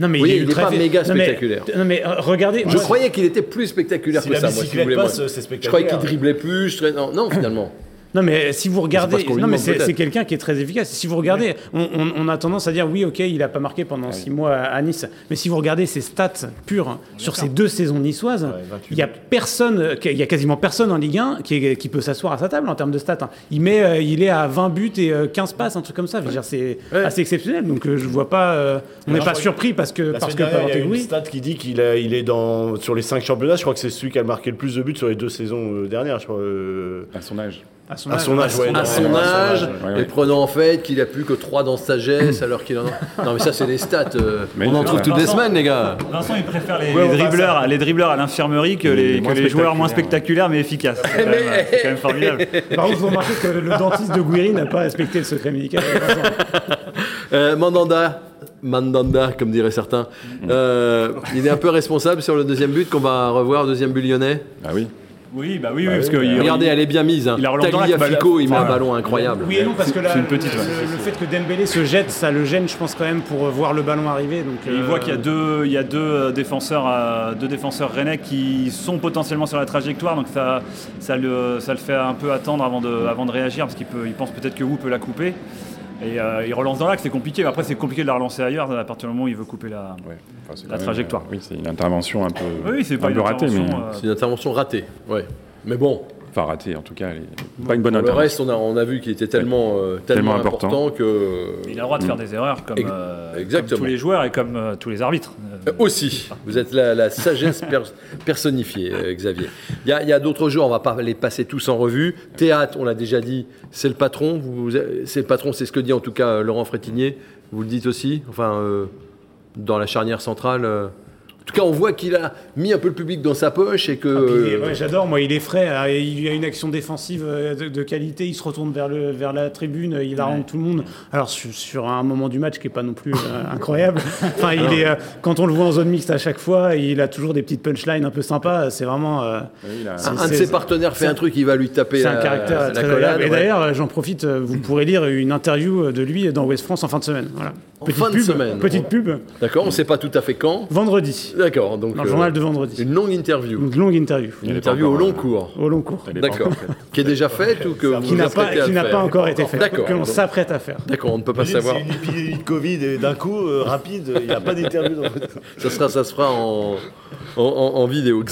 Non mais Oui, il, est il est très pas méga Non, mais- spectaculaire. Non mais euh, regardez, Je moi, croyais qu'il était plus spectaculaire Si que la ça, moi, si vous voulez. moi. Je croyais qu'il driblait plus. je Non, non, finalement. Non, mais si vous regardez, non, mais c'est quelqu'un qui est très efficace. Si vous regardez, on, on- on a tendance à dire oui, ok, il a pas marqué pendant six mois à, Nice. Mais si vous regardez ses stats pures sur ces deux saisons niçoises, 28 il y a personne, il y a quasiment personne en Ligue 1 qui, est- qui peut s'asseoir à sa table en termes de stats. hein. Il met, euh, il est à 20 buts et euh, 15 passes, un truc comme ça. C'est Ouais. assez exceptionnel. Donc euh, je vois pas, euh, on n'est pas surpris parce que La parce que dernière, il y a une stat qui dit qu'il a- il est dans, sur les 5 championnats. Je crois que c'est celui qui a marqué le plus de buts sur les deux saisons euh, dernières. Je crois, euh, À son âge. À son à âge, son âge, ouais, à son âge, ouais, et prenant en fait qu'il a plus que 3 dans sagesse *clears throat* alors qu'il en a. Non mais ça c'est les stats. euh, Mais on en trouve toutes les semaines les gars. Vincent, il préfère les, Ouais, les dribbleurs, les dribbleurs à l'infirmerie que les, que joueurs moins spectaculaires. mais efficaces. *laughs* C'est quand, quand même formidable. *laughs* Par contre, vous remarquez que le dentiste de Gouiri n'a pas respecté le secret médical. *laughs* Euh, Mandanda, Mandanda comme diraient certains, euh, il est un peu responsable sur le deuxième but qu'on va revoir, deuxième but lyonnais. Ah oui. Oui, bah oui, oui, parce que il- Regardez, elle est bien mise. Hein. il a bah, il met un ballon incroyable. Oui et non, parce que là, le, petite, ouais. le- le fait que Dembélé se jette, ça le gêne, je pense quand même, pour euh, voir le ballon arriver. Donc, Et il euh, voit qu'il y a deux, il y a deux euh, défenseurs, euh, deux défenseurs rennais qui sont potentiellement sur la trajectoire, donc ça, ça le, ça le fait un peu attendre avant de, avant de réagir parce qu'il peut, il pense peut-être que Wu peut la couper. Et euh, il relance dans l'axe, c'est compliqué. mais Après, c'est compliqué de la relancer ailleurs à partir du moment où il veut couper la. Ouais. Enfin, c'est La quand même, trajectoire. euh, oui, c'est une intervention un peu, Oui, c'est pas un une peu ratée, mais euh, C'est une intervention ratée. Ouais. Mais bon, enfin ratée en tout cas. elle Pas une bonne pour le reste, on a, on a vu qu'il était tellement, euh, tellement, Tellement important. important. que. Il a le droit de faire des erreurs comme, euh, comme exactement. tous les joueurs et comme euh, tous les arbitres. Euh, Aussi, vous êtes la, la sagesse pers- *laughs* personnifiée, euh, Xavier. Il y a, il y a d'autres joueurs, on va pas les passer tous en revue. Théâtre, on l'a déjà dit, c'est le patron. Vous, c'est le patron, c'est ce que dit en tout cas euh, Laurent Frétinier. Vous le dites aussi, enfin, euh, dans la charnière centrale. En tout cas, on voit qu'il a mis un peu le public dans sa poche et que. Ah, euh, ouais, J'adore, moi, il est frais. hein, et Il a une action défensive euh, de, de qualité. Il se retourne vers, le, vers la tribune. Il arrange tout le monde. Alors, sur, sur un moment du match qui n'est pas non plus euh, incroyable. *laughs* Enfin, il est, euh, quand on le voit en zone mixte à chaque fois, il a toujours des petites punchlines un peu sympas. C'est vraiment. euh, Oui, a- un de ses partenaires fait c'est- un truc, il va lui taper C'est un caractère la très collade. Et ouais. d'ailleurs, j'en profite, vous pourrez lire une interview de lui dans Ouest France en fin de semaine. Voilà. En Petite fin de pub, semaine. Petite pub. D'accord, on ne sait pas tout à fait quand. Vendredi. D'accord, donc Dans le euh, journal de vendredi. une longue interview. Une longue interview. Une interview au long euh, cours. Au long cours. D'accord. faite. Qui est déjà faite ou que vous Qui n'a vous pas, qui n'a pas encore été fait. D'accord. Que l'on s'apprête à faire. D'accord, on ne peut pas savoir. C'est une épidémie de Covid et d'un coup, euh, rapide, il n'y a pas d'interview. Dans... Ça, sera, ça se fera en, en, en- en vidéo.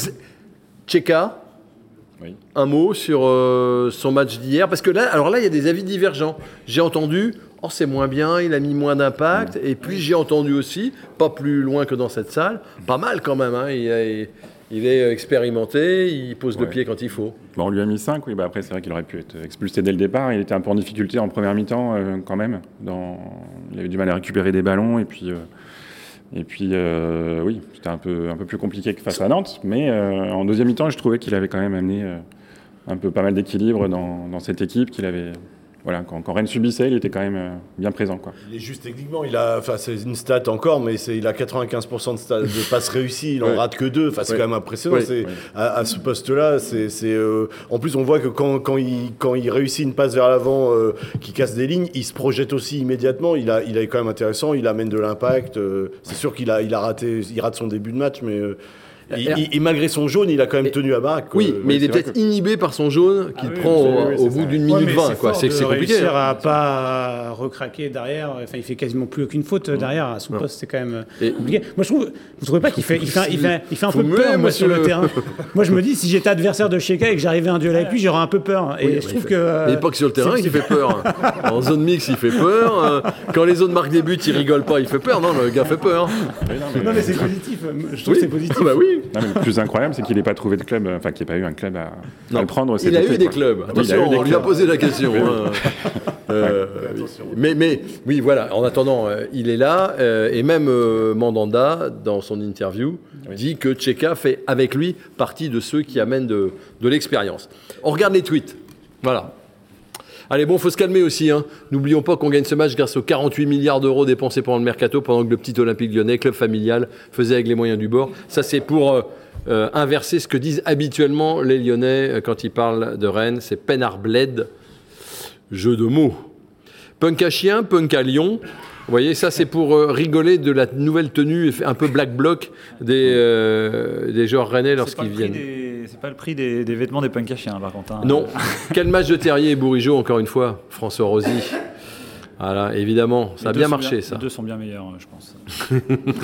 Oui. un mot sur euh, son match d'hier Parce que là, alors là, il y a des avis divergents. J'ai entendu, oh, c'est moins bien, il a mis moins d'impact. Et puis j'ai entendu aussi, pas plus loin que dans cette salle, pas mal quand même. hein, il, est- il est expérimenté, il pose le pied quand il faut. Bon, on lui a mis 5, oui. Bah après, c'est vrai qu'il aurait pu être expulsé dès le départ. Il était un peu en difficulté en première mi-temps, euh, quand même. Dans... Il avait du mal à récupérer des ballons. Et puis, euh, et puis euh, oui, c'était un peu, un peu plus compliqué que face à Nantes. Mais en deuxième mi-temps, je trouvais qu'il avait quand même amené un peu pas mal d'équilibre dans, dans cette équipe. Qu'il avait, voilà, quand, quand Rennes subissait, il était quand même euh, bien présent. Quoi. Il est juste techniquement, il a, enfin c'est une stat encore, mais il a 95% de, passes réussies, il en Ouais. rate que deux. Enfin c'est Ouais. quand même impressionnant. Ouais. À, à ce poste-là, c'est euh, en plus on voit que quand, quand il quand il réussit une passe vers l'avant, euh, qui casse des lignes, il se projette aussi immédiatement. Il a, il est quand même intéressant. Il amène de l'impact. euh, c'est sûr qu'il a, il a raté, il rate son début de match, mais euh, Et- malgré son jaune, il a quand même tenu à quoi. Oui, mais il est peut-être inhibé par son jaune qu'il Ah oui, prend oui, au, oui, au c'est bout d'une Ouais, minute mais 20. quoi. fort C'est compliqué. réussir hein. à pas recraquer derrière. Enfin, il fait quasiment plus aucune faute derrière à son Non. poste. C'est quand même Et- compliqué. Moi, je trouve. Vous trouvez pas qu'il fait, il fait, un- il fait, un- il fait un Faut peu peur, moi, sur le terrain. Moi, je me dis, si j'étais adversaire de Sheka et que j'arrivais à un duel avec lui, j'aurais un peu peur. Et je mais trouve il que. euh, Mais pas que sur le terrain, il fait peur. *laughs* En zone mixte, il fait peur. Euh, Quand les autres marquent des buts, il rigole pas, il fait peur. Non, le gars fait peur. Non, mais c'est positif. Je trouve que c'est positif. Ah bah oui. Non, mais le plus incroyable, c'est qu'il n'ait pas trouvé de club, enfin qu'il n'ait pas eu un club à, à Non. le prendre. cet Il a été, eu des clubs. Attention, on lui a posé la question. hein. *laughs* Euh, mais, mais oui, voilà. En attendant, euh, il est là. euh, et même Mandanda, dans son interview, dit que Tcheka fait avec lui partie de ceux qui amènent de, de l'expérience. On regarde les tweets. Voilà. Allez, bon, faut se calmer aussi. Hein. N'oublions pas qu'on gagne ce match grâce aux 48 milliards d'euros dépensés pendant le mercato, pendant que le petit Olympique lyonnais, club familial, faisait avec les moyens du bord. Ça, c'est pour euh, euh, inverser ce que disent habituellement les Lyonnais euh, quand ils parlent de Rennes. C'est Penard Bled. Jeu de mots. Punk à chien, punk à lion. Vous voyez, ça c'est pour euh, rigoler de la nouvelle tenue un peu black bloc des, euh, des joueurs rennais lorsqu'ils viennent. des- c'est pas le prix des, des vêtements des punks à chiens, par contre. hein. Non. Quel match de Terrier et Bourigeau, encore une fois, François Rosy? Voilà, évidemment, ça Les a bien marché ça. Les deux sont bien meilleurs, euh, je pense. *laughs*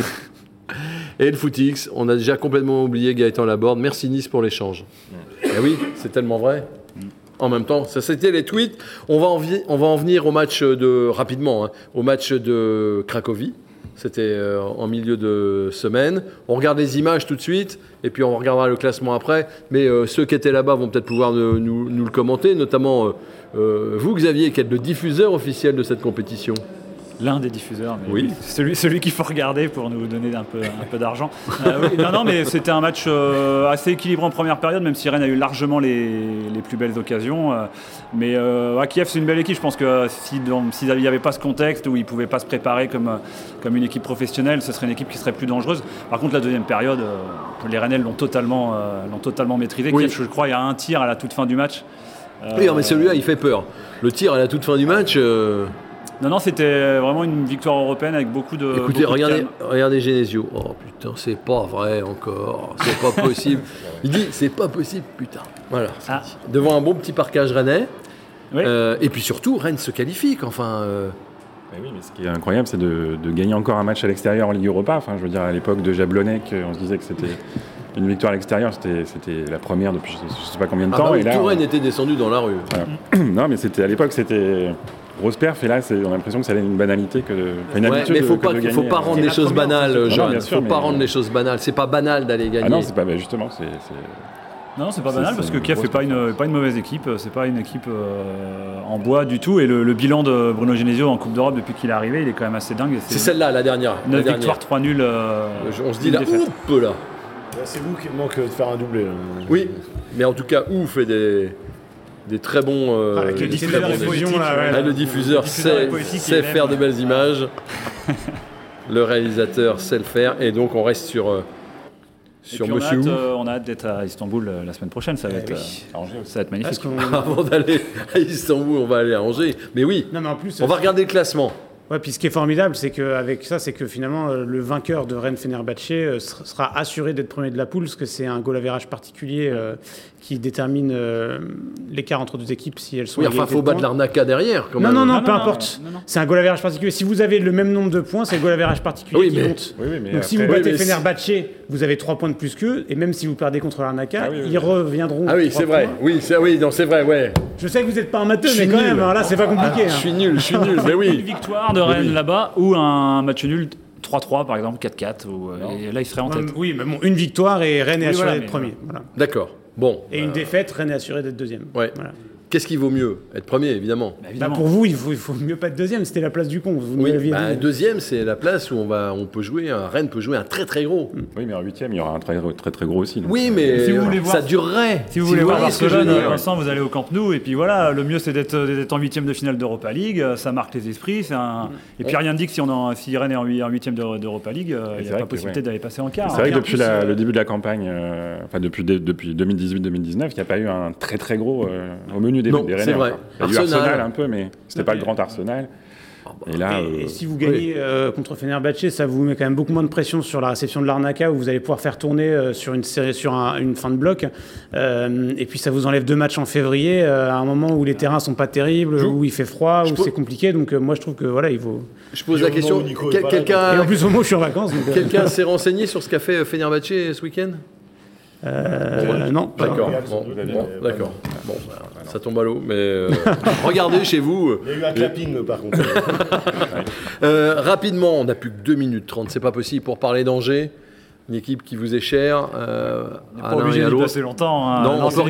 Et le footix, on a déjà complètement oublié Gaëtan Laborde. Merci Nice pour l'échange. Eh oui, c'est tellement vrai. En même temps, ça c'était les tweets. On va en, venir au match de rapidement, hein, au match de Cracovie. C'était euh, en milieu de semaine. On regarde les images tout de suite, et puis on regardera le classement après. Mais euh, ceux qui étaient là-bas vont peut-être pouvoir nous, le commenter, notamment euh, vous, Xavier, qui êtes le diffuseur officiel de cette compétition. L'un des diffuseurs, mais Oui. celui, celui qu'il faut regarder pour nous donner un peu, un peu d'argent. Euh, oui, non, non, mais c'était un match euh, assez équilibré en première période, même si Rennes a eu largement les, les plus belles occasions. euh, mais à Kiev, c'est une belle équipe. Je pense que si dans- s'il n'y avait pas ce contexte où ils ne pouvaient pas se préparer comme, comme une équipe professionnelle, ce serait une équipe qui serait plus dangereuse. Par contre, la deuxième période, les Rennais l'ont totalement, l'ont totalement maîtrisé. Oui. Kiev, je crois, il y a un tir à la toute fin du match. Oui, mais celui-là, il fait peur. Le tir à la toute fin du match. Euh, Non, non, c'était vraiment une victoire européenne avec beaucoup de. Écoutez, beaucoup de regardez, calme. regardez Genesio. Oh putain, c'est pas vrai encore. C'est pas possible. *laughs* Il dit, c'est pas possible, putain. Voilà. Ah. Devant un bon petit parcage rennais. Oui. Euh, et puis surtout, Rennes se qualifie. Enfin, euh, Mais oui, mais ce qui est incroyable, c'est de, de gagner encore un match à l'extérieur en Ligue Europa. Enfin, je veux dire, à l'époque de Jablonec, on se disait que c'était *laughs* une victoire à l'extérieur, c'était c'était la première depuis je sais, je sais pas combien de ah temps. bah oui, et là, on- Rennes était descendu dans la rue. *clears throat* non, mais c'était à l'époque, c'était grosse perf. Et là, c'est- on a l'impression que ça allait une banalité que une Ouais, habitude mais de- faut que pas, de faut pas euh. rendre C'est les choses banales, Non, Johan. bien Faut sûr, pas mais- rendre les choses banales. C'est pas banal d'aller gagner. Ah non, c'est pas bah, justement, c'est c'est- Non, non, c'est pas C'est- banal c'est parce que Kiev n'est pas une, pas une mauvaise équipe. C'est pas une équipe euh, en bois du tout. Et le, le bilan de Bruno Genesio en Coupe d'Europe depuis qu'il est arrivé, il est quand même assez dingue. Et C'est celle-là, la dernière. la 9 dernière. victoires, 3 nuls. euh, On se dit là, défaite. oups là. C'est vous qui manque de faire un doublé. là. Oui, mais en tout cas, ouf fait des, des très bons. euh, Avec le des très diffuseur bons de échanges. fusion, là, ouais, Ah, là. le diffuseur Le diffuseur sait, faire de belles images. *laughs* le réalisateur sait le faire. Et donc, on reste sur, euh, sur on a Monsieur hâte, euh, on a hâte d'être à Istanbul euh, la semaine prochaine. Ça va, être, oui. euh, Angers aussi. ça va être magnifique. *laughs* Avant d'aller à Istanbul, on va aller à Angers. Mais oui, Non, mais en plus. on va regarder le classement. Ouais, puis ce qui est formidable, c'est qu'avec ça, c'est que finalement, le vainqueur de Rennes Fenerbahçe ser- sera assuré d'être premier de la poule, parce que c'est un goal average particulier euh, qui détermine euh, l'écart entre deux équipes si elles sont Oui, enfin, faut de battre points. l'Arnaca derrière, quand Non, même. non, non, Non, peu non, importe. C'est un goal average particulier. Si vous avez le même nombre de points, c'est le goal average particulier Oui, qui mais- compte. Oui, oui, mais Donc si vous battez Oui, mais si- Fenerbahce, vous avez 3 points de plus qu'eux, et même si vous perdez contre l'Arnaca, Ah oui, oui, ils oui. reviendront. Ah oui, c'est vrai. points. Oui, c'est oui, non, c'est vrai, ouais. Je sais que vous n'êtes pas un matheux, Je mais suis quand nul. même, alors là, c'est pas compliqué. Je hein. suis nul, je suis nul, mais Une oui. victoire de Rennes là-bas ou un match nul 3-3 par exemple, 4-4. Ou, euh, et là, il serait en tête. Oui, mais bon, une victoire et Rennes est assuré premier. D'accord. Bon. Et une défaite, Rennes est assuré d'être deuxième. Ouais. Voilà. Qu'est-ce qui vaut mieux Être premier, évidemment. Bah, Bah, évidemment. pour vous, il faut, il faut mieux pas être deuxième, c'était la place du con. Vous Oui, bah, deuxième, c'est la place où on, va, on peut jouer, un Rennes peut jouer un très très gros. Oui, mais en huitième, il y aura un très très très gros aussi. donc, Oui, euh, mais Si vous voulez voir- ça durerait. Si vous voulez voir voyez ce que je veux Barcelone, dire. Vincent, vous allez au Camp Nou et puis voilà, le mieux c'est d'être d'être en huitième de finale d'Europa League, euh, ça marque les esprits. c'est Un... Et puis rien ne dit que si, on en, si Rennes est en hui- en huitième d'Euro- d'Europa League, euh, il n'y a pas possibilité ouais. d'aller passer en quart. C'est vrai Et que depuis plus, la- euh, le début de la campagne, euh, enfin depuis, dé- depuis 2018-2019, il n'y a pas eu un très très gros euh, au menu des, Non, des c'est Rennais. vrai. Il y a eu Arsenal. Un peu, mais c'était pas le grand Arsenal. Et là, Et, euh, et si vous gagnez euh, contre Fenerbahce, ça vous met quand même beaucoup moins de pression sur la réception de l'Arnaca où vous allez pouvoir faire tourner euh, sur une série, sur un- une fin de bloc. Euh, et puis ça vous enlève deux matchs en février euh, à un moment où les terrains sont pas terribles, Je- où il fait froid, où c'est compliqué. Donc euh, moi je trouve que voilà, il vaut. Je pose Et la question. quel- là, Et en Quelqu'un plus au moment où je suis en vacances. euh, quelqu'un s'est renseigné sur ce qu'a fait Fenerbahce ce week-end? Euh, non. pas D'accord. Bon, d'accord. Bon, ça tombe à l'eau, mais euh, *laughs* regardez chez vous. Il y a eu un clapping, par contre. *laughs* Euh, rapidement, on n'a plus que 2 minutes 30, c'est pas possible pour parler d'Angers, une équipe qui vous est chère. Euh, pas obligé et à d'y l'autre. passer longtemps. hein. Non, on, peut,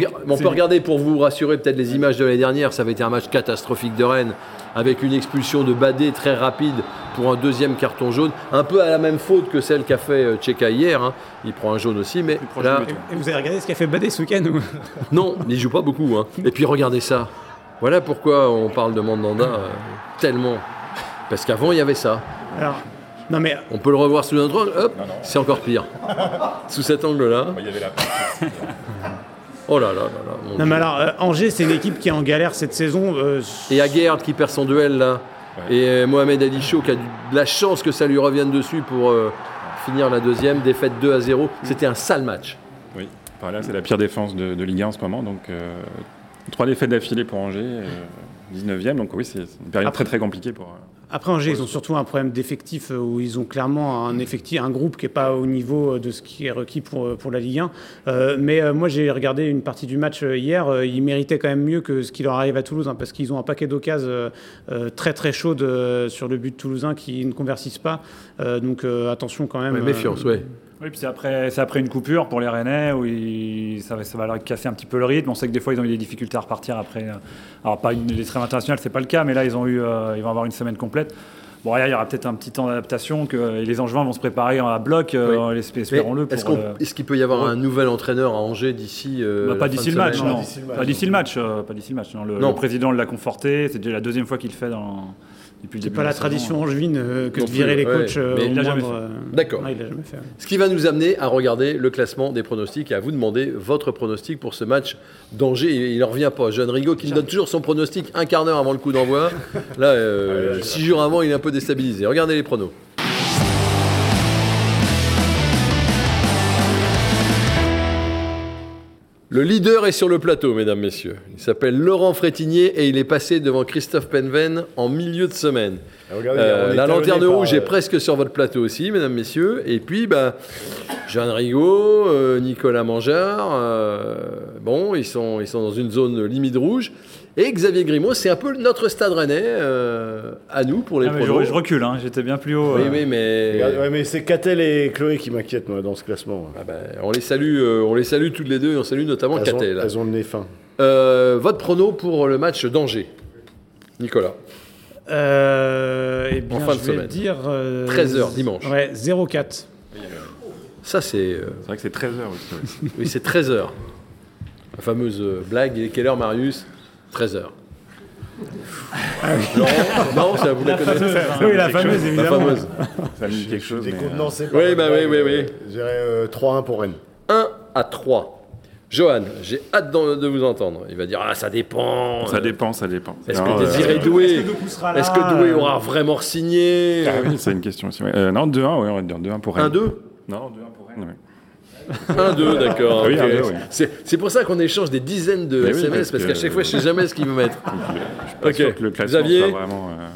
on regarder pour vous rassurer peut-être les images de l'année dernière. Ça avait été un match catastrophique de Rennes avec une expulsion de Badé très rapide pour un deuxième carton jaune. Un peu à la même faute que celle qu'a fait euh, Tcheka hier. hein. Il prend un jaune aussi, mais là. Et vous avez regardé ce qu'a fait Badé ce week-end ou- *laughs* non, il joue pas beaucoup. hein. Et puis regardez ça. Voilà pourquoi on parle de Mandanda euh, tellement. Parce qu'avant, il y avait ça. Alors, non mais On peut le revoir sous un autre angle, hop, c'est encore pire. *laughs* sous cet angle-là. il y avait la *laughs* Oh là là là là. mon Non Dieu. mais alors, euh, Angers, c'est une équipe qui est en galère cette saison. euh, Et Aguerd qui perd son duel là. Et euh, Mohamed Ali Chaud qui a du- de la chance que ça lui revienne dessus pour euh, finir la deuxième. Défaite 2 à 0. C'était un sale match. Oui, Enfin, là, c'est la pire défense de, de Ligue 1 en ce moment. Donc, euh, trois défaites d'affilée pour Angers, euh, 19e. Donc, oui, c'est c'est une période très très compliquée pour. Après Angers, ils ont surtout un problème d'effectif euh, où ils ont clairement un effectif, un groupe qui n'est pas au niveau euh, de ce qui est requis pour, euh, pour la Ligue 1. Euh, mais euh, moi, j'ai regardé une partie du match hier. ils méritaient quand même mieux que ce qui leur arrive à Toulouse, hein, parce qu'ils ont un paquet d'occasions euh, très très chaudes sur le but toulousain qui ne convertissent pas. Donc attention quand même. Ouais, méfiance, ouais. Oui, puis c'est après, c'est après une coupure pour les Rennais où ils- ça, va- ça va leur casser un petit peu le rythme. On sait que des fois ils ont eu des difficultés à repartir après. euh, Alors pas une, les trêves internationales, c'est pas le cas, mais là ils ont eu, euh, ils vont avoir une semaine complète. Bon, il y aura peut-être un petit temps d'adaptation que et les Angevins vont se préparer à bloc, euh, Oui. espérons-le. Est-ce euh, est-ce qu'il peut y avoir un nouvel entraîneur à Angers d'ici euh, bah, la pas d'ici le match, non. Pas d'ici le match, pas d'ici le match. non. Le, Non. le président l'a conforté. C'est déjà la deuxième fois qu'il le fait dans, depuis le C'est pas la tradition angevine euh, que Non de virer plus, les ouais. coachs. euh, Mais au il l'a jamais moindre, fait. euh, D'accord. non, il l'a jamais fait. ouais. Ce qui va nous amener à regarder le classement des pronostics et à vous demander votre pronostic pour ce match d'Angers. Il ne revient pas. Jeanne Rigaud qui nous donne toujours son pronostic un quart d'heure avant le coup d'envoi. Là, euh, six jours avant, il est un peu déstabilisé. Regardez les pronos. Le leader est sur le plateau, mesdames, messieurs. Il s'appelle Laurent Frétinier et il est passé devant Christophe Penven en milieu de semaine. Regardez, Euh, la lanterne rouge euh, est presque sur votre plateau aussi, mesdames, messieurs. Et puis, bah, Jeanne Rigaud, euh, Nicolas Mangeard, euh, bon, ils sont, ils sont dans une zone limite rouge. Et Xavier Grimaud, c'est un peu notre stade rennais euh, à nous pour les Ah, mais je, pronos. je recule, hein, j'étais bien plus haut. Oui, euh. oui, mais Regarde, ouais, mais c'est Catel et Chloé qui m'inquiètent, moi, dans ce classement. Ah bah, on les salue, euh, on les salue toutes les deux et on salue notamment Elles ont, Catel. elles ont le nez fin. Euh, votre prono pour le match d'Angers, Nicolas. Euh, eh bien, En fin de vais semaine. dire. euh, 13h dimanche. Ouais, 0-4. Ça, c'est euh, C'est vrai que c'est 13 heures aussi. ouais. oui, c'est 13h. La fameuse blague. Il est quelle heure, Marius? 13h. Laurent Non, ça vous la connaissez Oui, la fameuse, La évidemment. fameuse. Ça me dit quelque chose. mais, euh, Décontenancé Oui, bah oui, oui, oui. Je dirais euh, 3-1 pour Rennes. 1 à 3. Johan, j'ai hâte de vous entendre. Il va dire Ah, ça dépend. Ça Euh, dépend, ça dépend. Est-ce Non, que euh, Désiré Doué Est-ce que Doué aura vraiment signé Ah oui, c'est une question aussi. ouais. Euh, non, 2-1, ouais, on va dire 2-1 pour Rennes. 1-2 Non, 2-1 pour Rennes, ouais. 1-2, d'accord. Ah oui, ok. 1-2, oui. C'est pour ça qu'on échange des dizaines de Mais oui, SMS, parce parce, qu'à chaque fois, je sais jamais ce qu'il veut mettre. Je suis pas Ok. sûr que le classement Xavier soit vraiment... euh,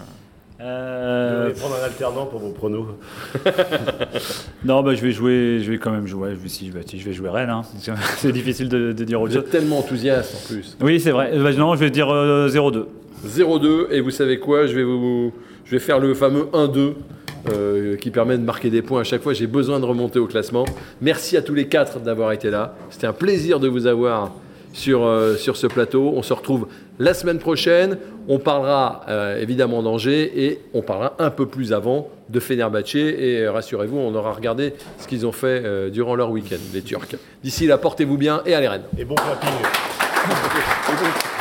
Euh, Vous allez prendre un alternant pour vos pronos. *laughs* non, bah, je vais jouer, je vais quand même jouer. Je vais, si, bah, si, je vais jouer Rennes. hein. *laughs* C'est difficile de, de dire autre Vous chose. êtes tellement enthousiaste en plus. Oui, c'est vrai. Bah, non, je vais dire euh, 0-2. 0-2, et vous savez quoi? Je vais, vous, je vais faire le fameux 1-2 euh, qui permet de marquer des points à chaque fois. J'ai besoin de remonter au classement. Merci à tous les quatre d'avoir été là. C'était un plaisir de vous avoir sur, euh, sur ce plateau. On se retrouve la semaine prochaine. On parlera euh, évidemment d'Angers et on parlera un peu plus avant de Fenerbahçe. Et euh, rassurez-vous, on aura regardé ce qu'ils ont fait durant leur week-end, les Turcs. D'ici là, portez-vous bien et allez Rennes. Et bon clapping. *laughs*